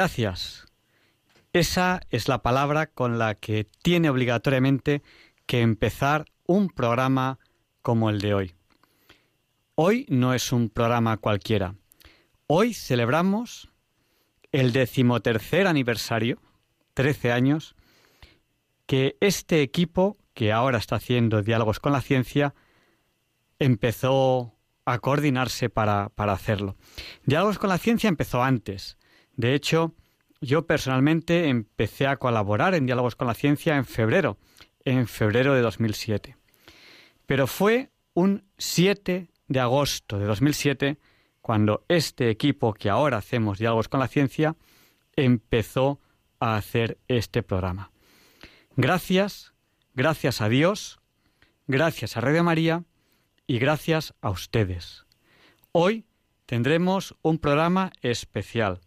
Gracias. Esa es la palabra con la que tiene obligatoriamente que empezar un programa como el de hoy. Hoy no es un programa cualquiera. Hoy celebramos el decimotercer aniversario, 13 años, que este equipo, que ahora está haciendo diálogos con la ciencia, empezó a coordinarse para, para hacerlo. Diálogos con la ciencia empezó antes, de hecho, yo personalmente empecé a colaborar en Diálogos con la Ciencia en febrero, en febrero de 2007. Pero fue un 7 de agosto de 2007 cuando este equipo que ahora hacemos Diálogos con la Ciencia empezó a hacer este programa. Gracias, gracias a Dios, gracias a Radio María y gracias a ustedes. Hoy tendremos un programa especial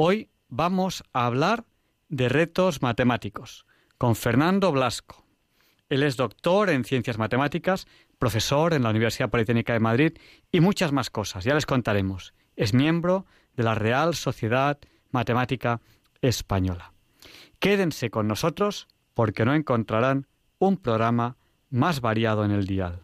Hoy vamos a hablar de retos matemáticos con Fernando Blasco. Él es doctor en ciencias matemáticas, profesor en la Universidad Politécnica de Madrid y muchas más cosas, ya les contaremos. Es miembro de la Real Sociedad Matemática Española. Quédense con nosotros porque no encontrarán un programa más variado en el dial.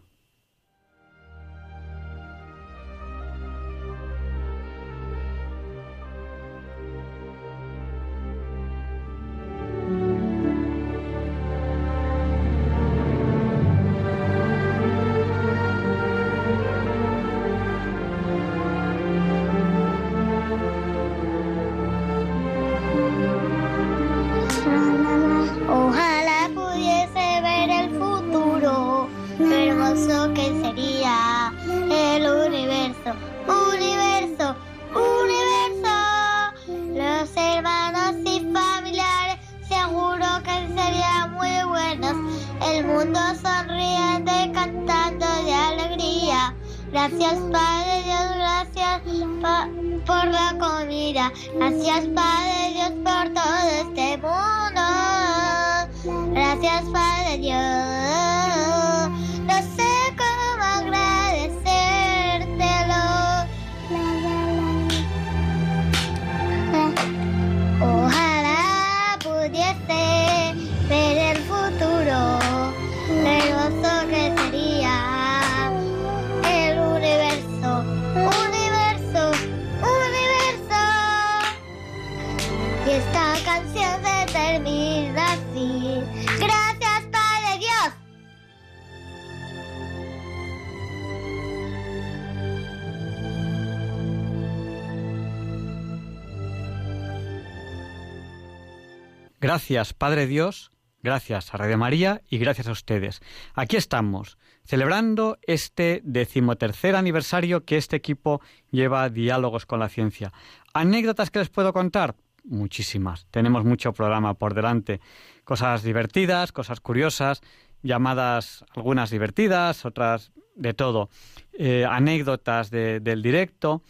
Gracias, Padre Dios, gracias a Radio María y gracias a ustedes. Aquí estamos, celebrando este decimotercer aniversario que este equipo lleva diálogos con la ciencia. ¿Anécdotas que les puedo contar? Muchísimas. Tenemos mucho programa por delante. Cosas divertidas, cosas curiosas, llamadas algunas divertidas, otras de todo. Eh, anécdotas del directo.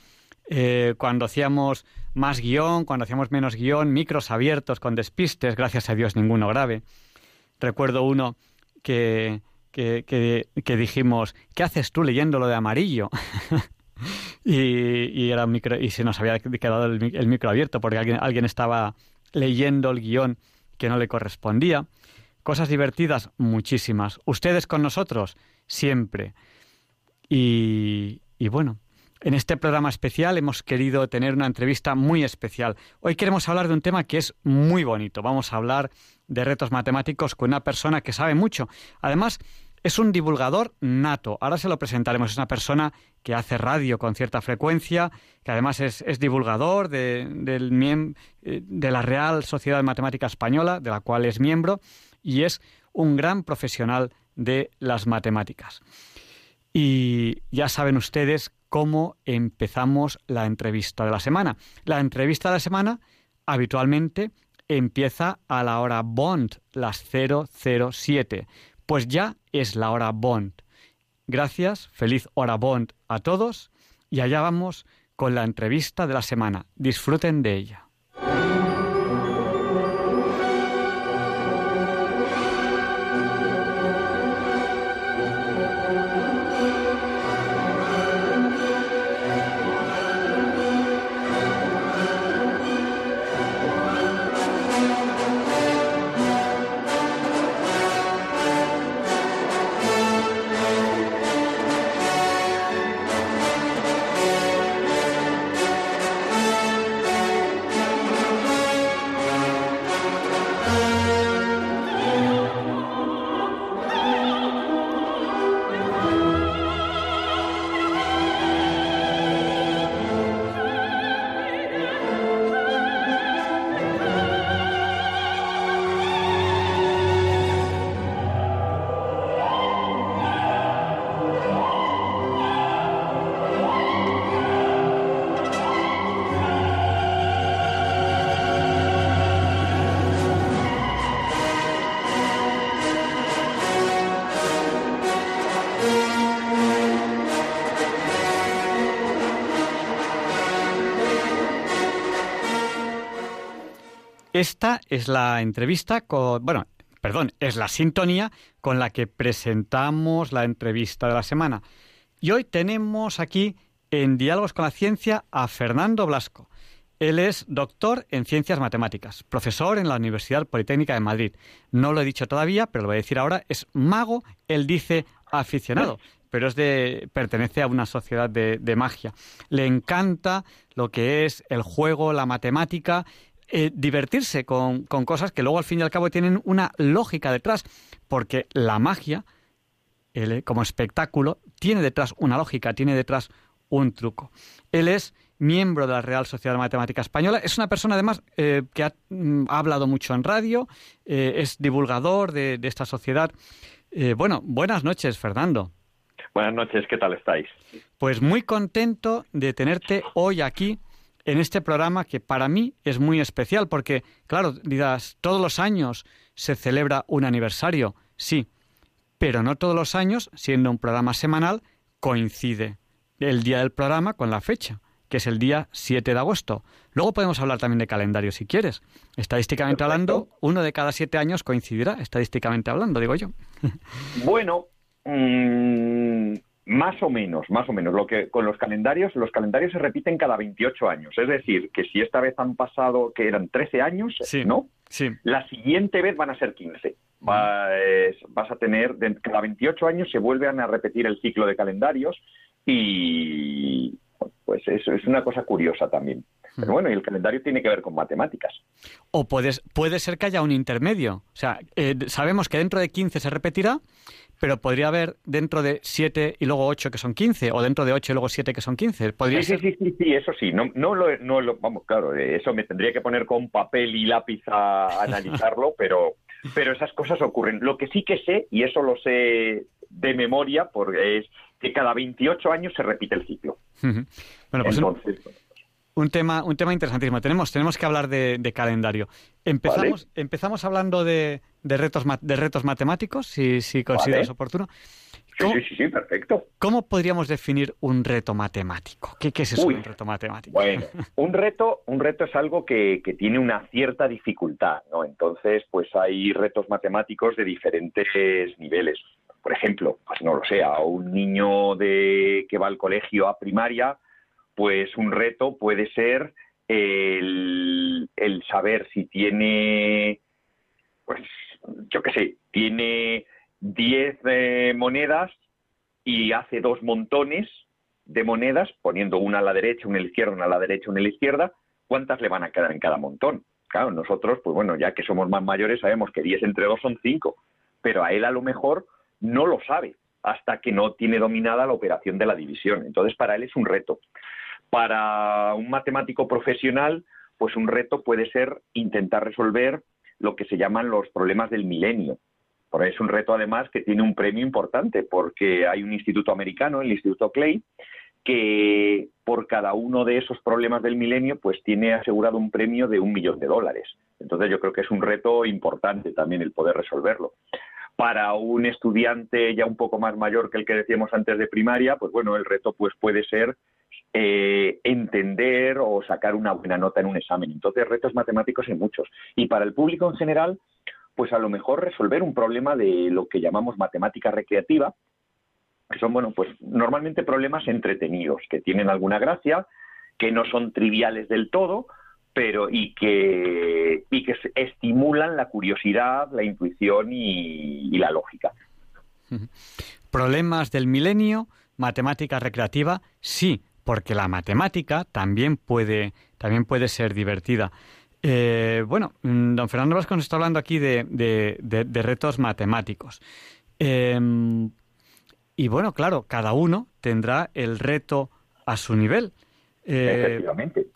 Eh, cuando hacíamos más guion, cuando hacíamos menos guion, micros abiertos con despistes, gracias a Dios ninguno grave. Recuerdo uno que, que, que, dijimos, ¿qué haces tú leyendo lo de amarillo? y, era micro, y se nos había quedado el, micro abierto porque alguien, alguien estaba leyendo el guion que no le correspondía. Cosas divertidas, muchísimas. Ustedes con nosotros, siempre. Y, y bueno, en este programa especial hemos querido tener una entrevista muy especial. Hoy queremos hablar de un tema que es muy bonito. Vamos a hablar de retos matemáticos con una persona que sabe mucho. Además, es un divulgador nato. Ahora se lo presentaremos. Es una persona que hace radio con cierta frecuencia, que además es, divulgador de, eh, de la Real Sociedad de Matemática Española, de la cual es miembro, y es un gran profesional de las matemáticas. Y ya saben ustedes cómo empezamos la entrevista de la semana. La entrevista de la semana habitualmente empieza a la hora Bond, las 007. Pues ya es la hora Bond. Gracias, feliz hora Bond a todos y allá vamos con la entrevista de la semana. Disfruten de ella. Esta es la entrevista con, bueno, perdón, es la sintonía con la que presentamos la entrevista de la semana. Y hoy tenemos aquí en Diálogos con la Ciencia a Fernando Blasco. Él es doctor en ciencias matemáticas, profesor en la Universidad Politécnica de Madrid. No lo he dicho todavía, pero lo voy a decir ahora. Es mago, él dice aficionado, pero es de, pertenece a una sociedad de, de magia. Le encanta lo que es el juego, la matemática eh, divertirse con, cosas que luego al fin y al cabo tienen una lógica detrás, porque la magia, como espectáculo, tiene detrás una lógica, tiene detrás un truco. Él es miembro de la Real Sociedad de Matemática Española, es una persona además eh, que mm, ha, hablado mucho en radio, eh, es divulgador de, de esta sociedad. bueno, buenas noches, Fernando. Buenas noches, ¿qué tal estáis? Pues muy contento de tenerte hoy aquí en este programa que para mí es muy especial porque, claro, dirás, todos los años se celebra un aniversario, sí, pero no todos los años, siendo un programa semanal, coincide el día del programa con la fecha, que es el día 7 de agosto. Luego podemos hablar también de calendario si quieres. Estadísticamente hablando, uno de cada siete años coincidirá, estadísticamente hablando, digo yo. Bueno, mmm, más o menos, más o menos. Lo que con los calendarios, los calendarios se repiten cada 28 años. Es decir, que si esta vez han pasado, que eran 13 años, ¿no? Sí. La siguiente vez van a ser 15. vas a tener, cada 28 años se vuelven a repetir el ciclo de calendarios y pues eso es una cosa curiosa también. Pero bueno, y el calendario tiene que ver con matemáticas. O puedes, puede ser que haya un intermedio. O sea, eh, sabemos que dentro de 15 se repetirá, pero podría haber dentro de 7 y luego 8 que son 15, o dentro de 8 y luego 7 que son 15. ¿Podría sí, sí, sí, sí, eso sí. No, no, lo, no lo, vamos, claro, eh, eso me tendría que poner con papel y lápiz a analizarlo, pero, pero esas cosas ocurren. Lo que sí que sé, y eso lo sé de memoria, porque es que cada 28 años se repite el ciclo. Bueno, pues Entonces, un tema, un tema interesantísimo. Tenemos, tenemos que hablar de, calendario. Empezamos, empezamos hablando de, de, retos, de retos matemáticos, si, si consideras oportuno. Sí, sí, sí, perfecto. ¿Cómo podríamos definir un reto matemático? ¿Qué, es eso, un reto matemático? Bueno, un reto, un reto es algo que, que, tiene una cierta dificultad, ¿no? Entonces, pues hay retos matemáticos de diferentes niveles. Por ejemplo, pues no lo sé, a un niño de que va al colegio a primaria, pues un reto puede ser el, saber si tiene, pues yo qué sé, tiene 10 eh, monedas y hace dos montones de monedas, poniendo una a la derecha, una a la izquierda, una a la derecha, una a la izquierda, ¿cuántas le van a quedar en cada montón? Claro, nosotros, pues bueno, ya que somos más mayores, sabemos que 10 entre 2 son 5, pero a él a lo mejor no lo sabe hasta que no tiene dominada la operación de la división. Entonces, para él es un reto. Para un matemático profesional, pues un reto puede ser intentar resolver lo que se llaman los problemas del milenio. Por es un reto además que tiene un premio importante porque hay un instituto americano, el Instituto Clay, que por cada uno de esos problemas del milenio, pues tiene asegurado un premio de un millón de dólares. Entonces yo creo que es un reto importante también el poder resolverlo. Para un estudiante ya un poco más mayor que el que decíamos antes de primaria, pues bueno, el reto pues puede ser eh, entender o sacar una buena nota en un examen. Entonces, retos matemáticos hay muchos. Y para el público en general, pues a lo mejor resolver un problema de lo que llamamos matemática recreativa, que son, bueno, pues normalmente problemas entretenidos, que tienen alguna gracia, que no son triviales del todo, pero y que, y que estimulan la curiosidad, la intuición y, la lógica. Problemas del milenio, matemática recreativa, sí, porque la matemática también puede, también puede ser divertida. Eh, bueno, mm, don Fernando Vasco nos está hablando aquí de, de, retos matemáticos. Em, y bueno, claro, cada uno tendrá el reto a su nivel. Eh, Efectivamente.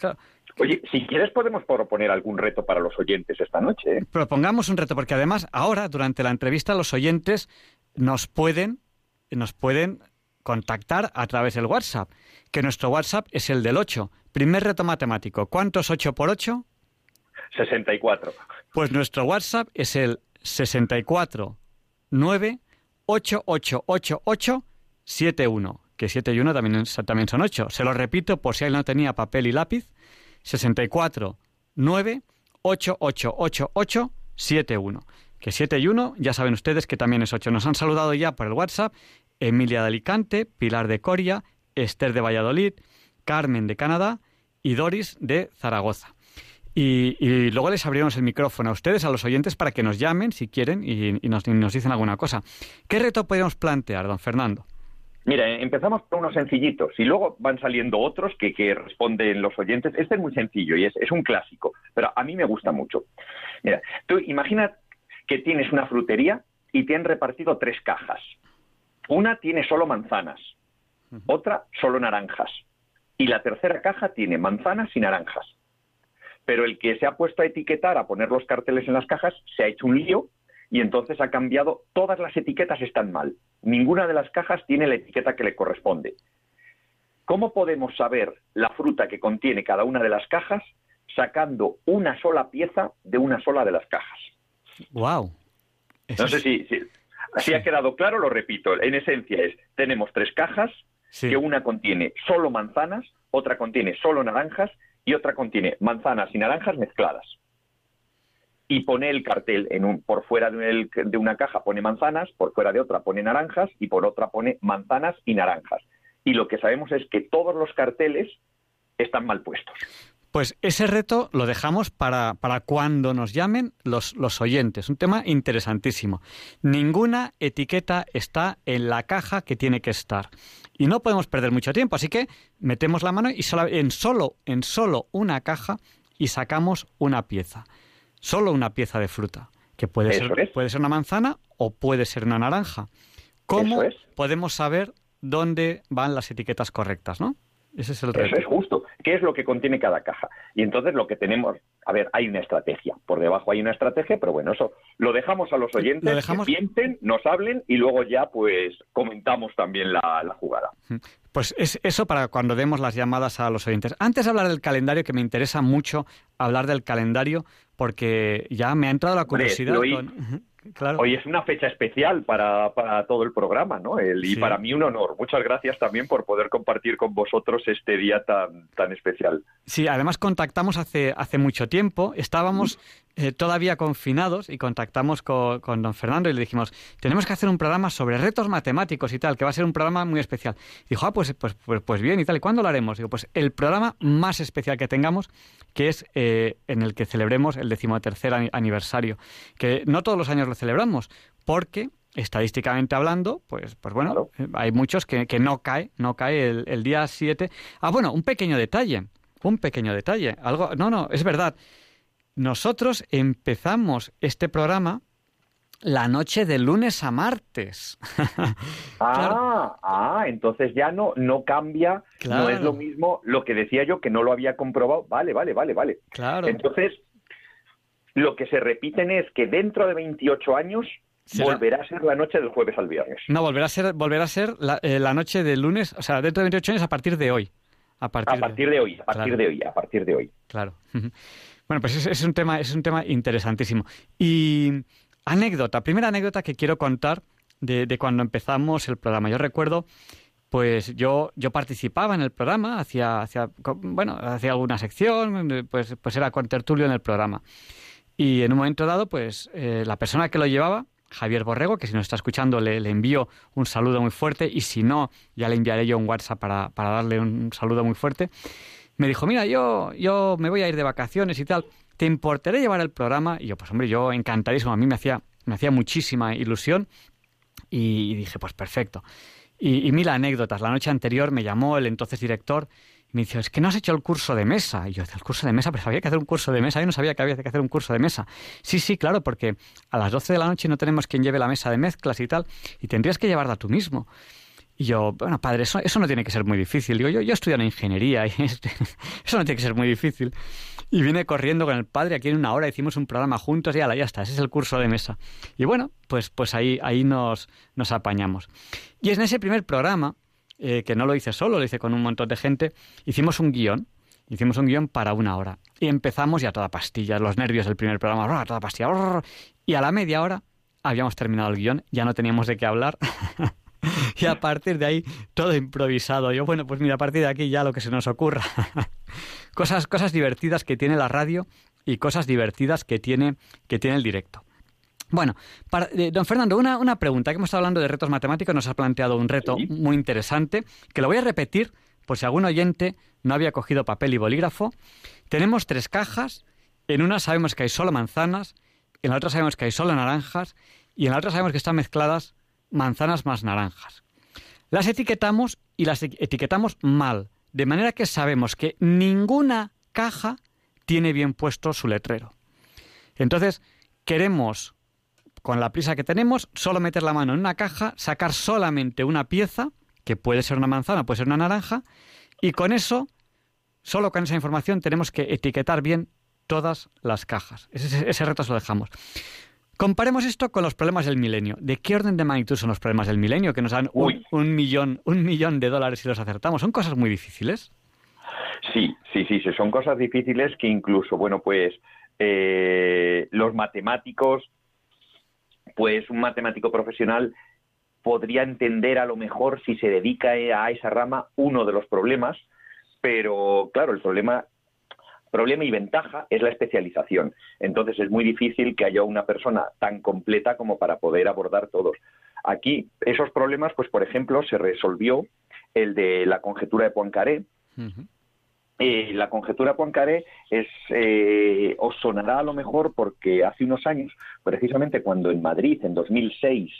Oye, si quieres podemos proponer algún reto para los oyentes esta noche. ¿eh? Propongamos un reto, porque además ahora, durante la entrevista, los oyentes nos pueden, nos pueden contactar a través del WhatsApp, que nuestro WhatsApp es el del 8. Primer reto matemático. ¿Cuánto es 8 por 8? 64. Pues nuestro WhatsApp es el 64 9 888871, que 7 y 1 también, también son 8. Se lo repito por si alguien no tenía papel y lápiz. 64 9 888871. Que 7 y 1, ya saben ustedes que también es 8. Nos han saludado ya por el WhatsApp Emilia de Alicante, Pilar de Coria, Esther de Valladolid, Carmen de Canadá y Doris de Zaragoza. Y, luego les abrimos el micrófono a ustedes, a los oyentes, para que nos llamen si quieren y, nos, dicen alguna cosa. ¿Qué reto podemos plantear, don Fernando? Mira, empezamos por unos sencillitos y luego van saliendo otros que, responden los oyentes. Este es muy sencillo y es, es, un clásico, pero a mí me gusta mucho. Mira, tú imagina que tienes una frutería y te han repartido tres cajas. Una tiene solo manzanas, otra solo naranjas y la tercera caja tiene manzanas y naranjas pero el que se ha puesto a etiquetar, a poner los carteles en las cajas, se ha hecho un lío y entonces ha cambiado, todas las etiquetas están mal. Ninguna de las cajas tiene la etiqueta que le corresponde. ¿Cómo podemos saber la fruta que contiene cada una de las cajas sacando una sola pieza de una sola de las cajas? Wow. no sé si, si, ha quedado claro, lo repito. En esencia es, tenemos tres cajas, que una contiene solo manzanas, otra contiene solo naranjas y otra contiene manzanas y naranjas mezcladas. Y pone el cartel en un, por fuera de, de una caja pone manzanas, por fuera de otra pone naranjas y por otra pone manzanas y naranjas. Y lo que sabemos es que todos los carteles están mal puestos. Pues ese reto lo dejamos para, para cuando nos llamen los, los, oyentes. Un tema interesantísimo. Ninguna etiqueta está en la caja que tiene que estar. Y no podemos perder mucho tiempo, así que metemos la mano y en, solo, en solo una caja y sacamos una pieza. Solo una pieza de fruta, que puede, ser, puede ser una manzana o puede ser una naranja. ¿Cómo podemos saber dónde van las etiquetas correctas, no? Ese es el reto. Eso es justo. ¿Qué es lo que contiene cada caja? Y entonces lo que tenemos, a ver, hay una estrategia. Por debajo hay una estrategia, pero bueno, eso lo dejamos a los oyentes que piensen, nos hablen y luego ya pues comentamos también la, jugada. Pues es eso para cuando demos las llamadas a los oyentes. Antes de hablar del calendario, que me interesa mucho hablar del calendario, porque ya me ha entrado la curiosidad. Hoy es una fecha especial para, todo el programa, ¿no? y para mí un honor. Muchas gracias también por poder compartir con vosotros este día tan, tan especial. Sí, además contactamos hace, hace mucho tiempo. Estábamos eh, todavía confinados y contactamos con, don Fernando y le dijimos, tenemos que hacer un programa sobre retos matemáticos y tal, que va a ser un programa muy especial. dijo, ah, pues, pues, pues, pues, bien y tal, ¿y cuándo lo haremos? Digo, pues el programa más especial que tengamos, que es eh, en el que celebremos el decimotercer aniversario, que no todos los años lo celebramos, porque estadísticamente hablando, pues, pues bueno, eh, hay muchos que, que, no cae, no cae el, el día 7. Ah, bueno, un pequeño detalle, un pequeño detalle. Algo, no, no, es verdad. Nosotros empezamos este programa la noche de lunes a martes. ah, ah, entonces ya no, no cambia, no es lo mismo lo que decía yo que no lo había comprobado. Vale, vale, vale, vale. Claro. Entonces, lo que se repiten es que dentro de 28 años volverá a ser la noche del jueves al viernes. No, volverá a ser, volverá a ser la, eh, noche del lunes, o sea, dentro de 28 años a partir de hoy. A partir, de, hoy, a partir de hoy, a partir de hoy. Claro. Bueno, pues es, un tema, es un tema interesantísimo. Y anécdota, primera anécdota que quiero contar de, de cuando empezamos el programa. Yo recuerdo pues yo, yo participaba en el programa, hacía, hacía, bueno, hacía alguna sección, pues, pues era con tertulio en el programa. Y en un momento dado, pues eh, la persona que lo llevaba, Javier Borrego, que si nos está escuchando le, le, envío un saludo muy fuerte y si no, ya le enviaré yo un WhatsApp para, para darle un saludo muy fuerte, me dijo, mira, yo, yo me voy a ir de vacaciones y tal, ¿te importaría llevar el programa? Y yo, pues hombre, yo encantadísimo, a mí me hacía, me hacía muchísima ilusión y dije, pues perfecto. Y, mil anécdotas. La noche anterior me llamó el entonces director y me dijo, es que no has hecho el curso de mesa. Y yo, ¿el curso de mesa? Pero había que hacer un curso de mesa. Yo no sabía que había que hacer un curso de mesa. Sí, sí, claro, porque a las 12 de la noche no tenemos quien lleve la mesa de mezclas y tal. Y tendrías que llevarla tú mismo. Y yo, bueno, padre, eso, eso no tiene que ser muy difícil. Digo, yo, yo estudio en ingeniería y eso no tiene que ser muy difícil. Y vine corriendo con el padre, aquí en una hora hicimos un programa juntos y ala, ya está, ese es el curso de mesa. Y bueno, pues, pues ahí, ahí nos, nos apañamos. Y en ese primer programa, eh, que no lo hice solo, lo hice con un montón de gente, hicimos un guion. Hicimos un guion para una hora. Y empezamos ya toda pastilla, los nervios del primer programa, toda pastilla. Y a la media hora habíamos terminado el guion, ya no teníamos de qué hablar. y a partir de ahí todo improvisado. Yo, bueno, pues mira, a partir de aquí ya lo que se nos ocurra. cosas, cosas divertidas que tiene la radio y cosas divertidas que tiene, que tiene el directo. Bueno, eh, don Fernando, una, una, pregunta, que hemos estado hablando de retos matemáticos, nos ha planteado un reto muy interesante, que lo voy a repetir por si algún oyente no había cogido papel y bolígrafo. Tenemos tres cajas, en una sabemos que hay solo manzanas, en la otra sabemos que hay solo naranjas y en la otra sabemos que están mezcladas manzanas más naranjas. Las etiquetamos y las etiquetamos mal, de manera que sabemos que ninguna caja tiene bien puesto su letrero. Entonces, queremos con la prisa que tenemos, solo meter la mano en una caja, sacar solamente una pieza, que puede ser una manzana, puede ser una naranja, y con eso, solo con esa información, tenemos que etiquetar bien todas las cajas. Ese, reto se lo dejamos. Comparemos esto con los problemas del milenio. ¿De qué orden de magnitud son los problemas del milenio que nos dan un, millón, un millón de dólares si los acertamos? ¿Son cosas muy difíciles? Sí, sí, sí, sí, son cosas difíciles que incluso, bueno, pues eh, los matemáticos pues un matemático profesional podría entender a lo mejor si se dedica a esa rama uno de los problemas, pero claro, el problema problema y ventaja es la especialización. Entonces es muy difícil que haya una persona tan completa como para poder abordar todos. Aquí esos problemas, pues por ejemplo, se resolvió el de la conjetura de Poincaré, eh, la conjetura Poincaré es, eh, os sonará a lo mejor porque hace unos años, precisamente cuando en Madrid, en 2006,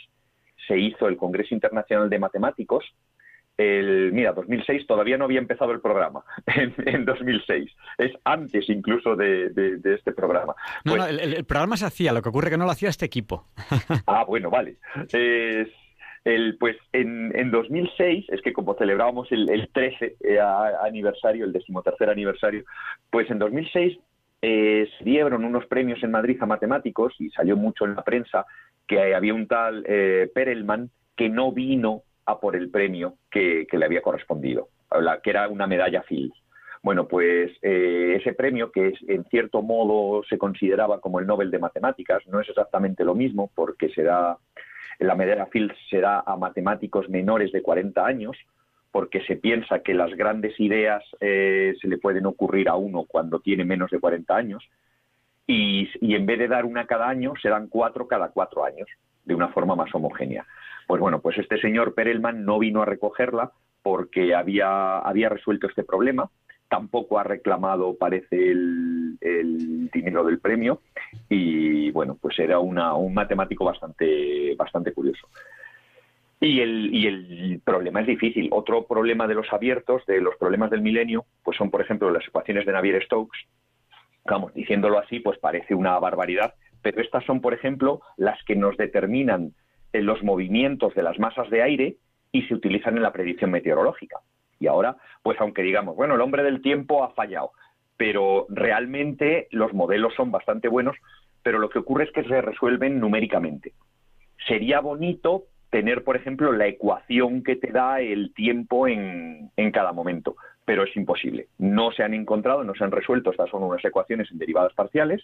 se hizo el Congreso Internacional de Matemáticos, el, mira, 2006 todavía no había empezado el programa, en, 2006. Es antes incluso de, este programa. No, no, pues el, programa se hacía, lo que ocurre que no lo hacía este equipo. ah, bueno, vale. Es, el, pues en, en 2006, es que como celebrábamos el, el 13 eh, aniversario, el decimotercer aniversario, pues en 2006 eh, se dieron unos premios en Madrid a matemáticos y salió mucho en la prensa que había un tal eh, Perelman que no vino a por el premio que, le había correspondido, que era una medalla Fields. Bueno, pues eh, ese premio, que es, en cierto modo se consideraba como el Nobel de Matemáticas, no es exactamente lo mismo porque se da la medalla Fields se da a matemáticos menores de 40 años, porque se piensa que las grandes ideas eh, se le pueden ocurrir a uno cuando tiene menos de 40 años, y, en vez de dar una cada año, se dan cuatro cada cuatro años, de una forma más homogénea. Pues bueno, pues este señor Perelman no vino a recogerla porque había, había resuelto este problema, tampoco ha reclamado, parece, el, dinero del premio y, bueno, pues era un matemático bastante, bastante curioso. Y el, y el problema es difícil. Otro problema de los abiertos, de los problemas del milenio, pues son, por ejemplo, las ecuaciones de Navier-Stokes. Vamos, diciéndolo así, pues parece una barbaridad, pero estas son, por ejemplo, las que nos determinan eh, los movimientos de las masas de aire y se utilizan en la predicción meteorológica. Y ahora, pues aunque digamos, bueno, el hombre del tiempo ha fallado, pero realmente los modelos son bastante buenos, pero lo que ocurre es que se resuelven numéricamente. sería bonito tener, por ejemplo, la ecuación que te da el tiempo en, en cada momento, pero es imposible. No se han encontrado, no se han resuelto, estas son unas ecuaciones en derivadas parciales,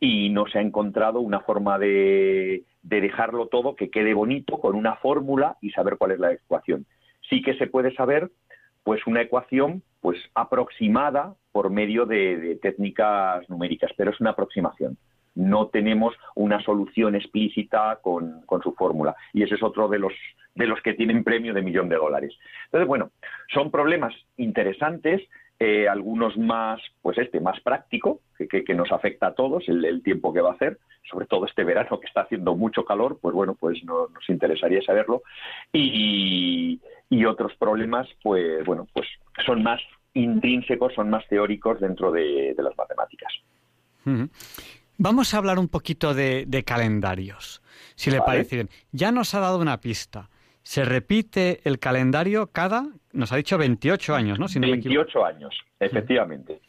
y no se ha encontrado una forma de, de, dejarlo todo que quede bonito con una fórmula y saber cuál es la ecuación. Sí que se puede saber pues una ecuación pues aproximada por medio de, técnicas numéricas, pero es una aproximación no tenemos una solución explícita con, con su fórmula. Y ese es otro de los, de los que tienen premio de millón de dólares. Entonces, bueno, son problemas interesantes, eh, algunos más, pues este, más práctico, que, que, nos afecta a todos, el, el, tiempo que va a hacer, sobre todo este verano que está haciendo mucho calor, pues bueno, pues no, nos interesaría saberlo. Y, y otros problemas, pues bueno, pues son más intrínsecos, son más teóricos dentro de, de las matemáticas. Vamos a hablar un poquito de, de calendarios, si le vale. parece bien. Ya nos ha dado una pista. Se repite el calendario cada, nos ha dicho 28 años, ¿no? Si no 28 años, efectivamente.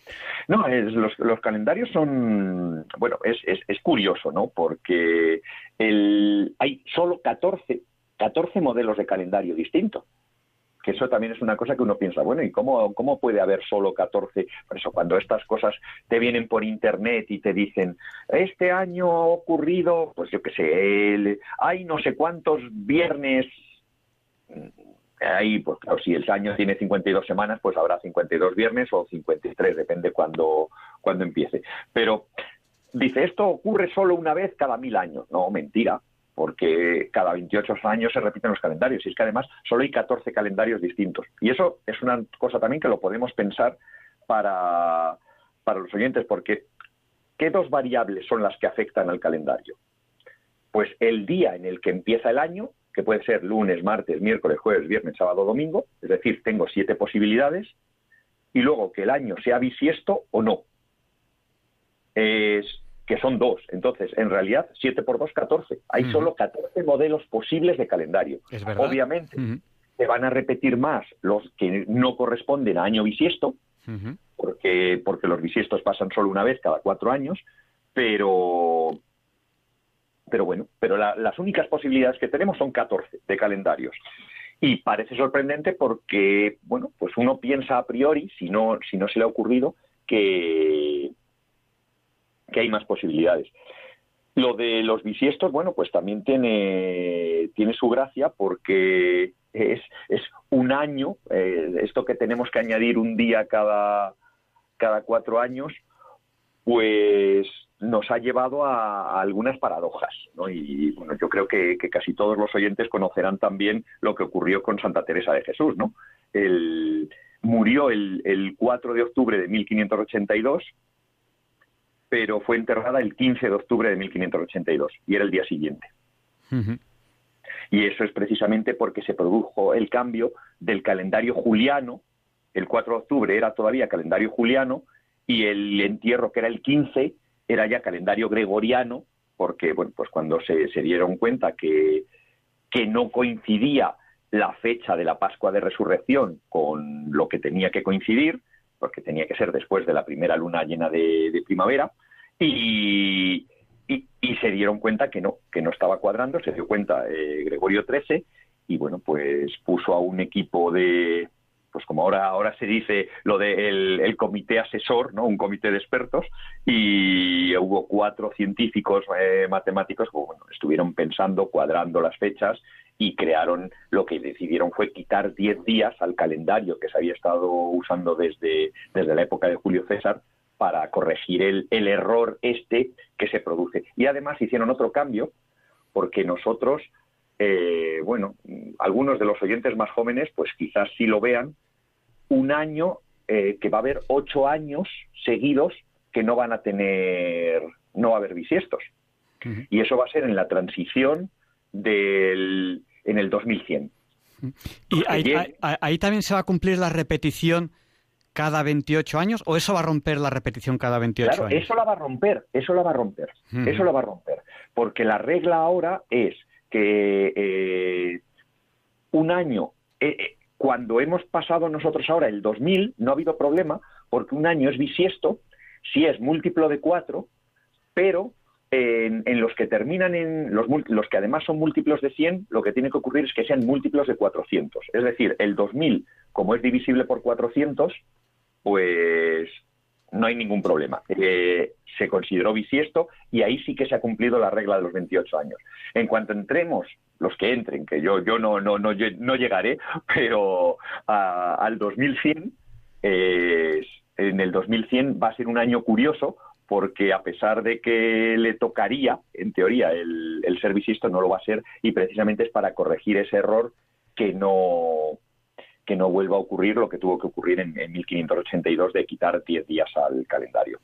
No, los, los, calendarios son, bueno, es, es, es curioso, ¿no? Porque el, hay solo 14, 14 modelos de calendario distintos que eso también es una cosa que uno piensa, bueno, ¿y cómo, cómo puede haber solo 14? Por eso, cuando estas cosas te vienen por internet y te dicen, este año ha ocurrido, pues yo qué sé, el, hay no sé cuántos viernes, ahí, pues claro, si el año tiene 52 semanas, pues habrá 52 viernes o 53, depende cuando, cuando empiece. Pero dice, esto ocurre solo una vez cada mil años. No, mentira porque cada 28 años se repiten los calendarios. Y es que además solo hay 14 calendarios distintos. Y eso es una cosa también que lo podemos pensar para, para los oyentes, porque ¿qué dos variables son las que afectan al calendario? Pues el día en el que empieza el año, que puede ser lunes, martes, miércoles, jueves, viernes, sábado, domingo, es decir, tengo siete posibilidades, y luego que el año sea bisiesto o no. Es, que son dos. Entonces, en realidad, 7 por 2, 14. Hay uh -huh. solo 14 modelos posibles de calendario. Es verdad. Obviamente, uh -huh. se van a repetir más los que no corresponden a año bisiesto, uh -huh. porque, porque los bisiestos pasan solo una vez cada cuatro años, pero, pero bueno, pero la, las únicas posibilidades que tenemos son 14 de calendarios. Y parece sorprendente porque, bueno, pues uno piensa a priori, si no, si no se le ha ocurrido, que, que hay más posibilidades. Lo de los bisiestos, bueno, pues también tiene, tiene su gracia porque es, es un año, eh, esto que tenemos que añadir un día cada, cada cuatro años, pues nos ha llevado a, a algunas paradojas. ¿no? Y bueno, yo creo que, que, casi todos los oyentes conocerán también lo que ocurrió con Santa Teresa de Jesús. ¿no? El, murió el, el 4 de octubre de 1582 pero fue enterrada el 15 de octubre de 1582 y era el día siguiente. Uh -huh. Y eso es precisamente porque se produjo el cambio del calendario juliano, el 4 de octubre era todavía calendario juliano y el entierro que era el 15 era ya calendario gregoriano, porque bueno, pues cuando se, dieron cuenta que, que no coincidía la fecha de la Pascua de Resurrección con lo que tenía que coincidir, porque tenía que ser después de la primera luna llena de, primavera, y, y, y, se dieron cuenta que no, que no estaba cuadrando, se dio cuenta eh, Gregorio XIII, y bueno, pues puso a un equipo de, pues como ahora, ahora se dice lo del de el comité asesor, ¿no? un comité de expertos, y hubo cuatro científicos eh, matemáticos que bueno, estuvieron pensando, cuadrando las fechas, y crearon, lo que decidieron fue quitar 10 días al calendario que se había estado usando desde, desde la época de Julio César para corregir el, el, error este que se produce. Y además hicieron otro cambio, porque nosotros, eh, bueno, algunos de los oyentes más jóvenes, pues quizás sí lo vean, un año eh, que va a haber ocho años seguidos que no van a tener, no va a haber bisiestos. Uh -huh. Y eso va a ser en la transición del, en el 2100. Y ahí, ahí, ahí, también se va a cumplir la repetición cada 28 años o eso va a romper la repetición cada 28 claro, años? Eso la va a romper, eso la va a romper, uh -huh. eso la va a romper. Porque la regla ahora es que eh, un año, eh, eh, cuando hemos pasado nosotros ahora el 2000, no ha habido problema porque un año es bisiesto, si es múltiplo de 4, pero en, los que terminan en los, los que además son múltiplos de 100, lo que tiene que ocurrir es que sean múltiplos de 400. Es decir, el 2000, como es divisible por 400, pues no hay ningún problema. Eh, se consideró bisiesto y ahí sí que se ha cumplido la regla de los 28 años. En cuanto entremos, los que entren, que yo, yo no, no, no, no llegaré, pero al 2100, en el 2100 va a ser un año curioso porque a pesar de que le tocaría, en teoría, el, el ser bisiesto, no lo va a ser y precisamente es para corregir ese error que no que no vuelva a ocurrir lo que tuvo que ocurrir en, 1582 de quitar 10 días al calendario.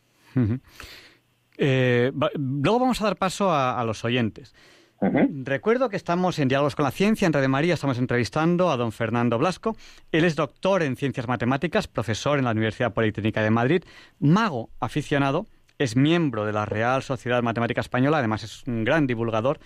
Eh, luego vamos a dar paso a, los oyentes. Recuerdo que estamos en Diálogos con la Ciencia, en Radio María, estamos entrevistando a don Fernando Blasco. Él es doctor en Ciencias Matemáticas, profesor en la Universidad Politécnica de Madrid, mago aficionado, es miembro de la Real Sociedad Matemática Española, además es un gran divulgador.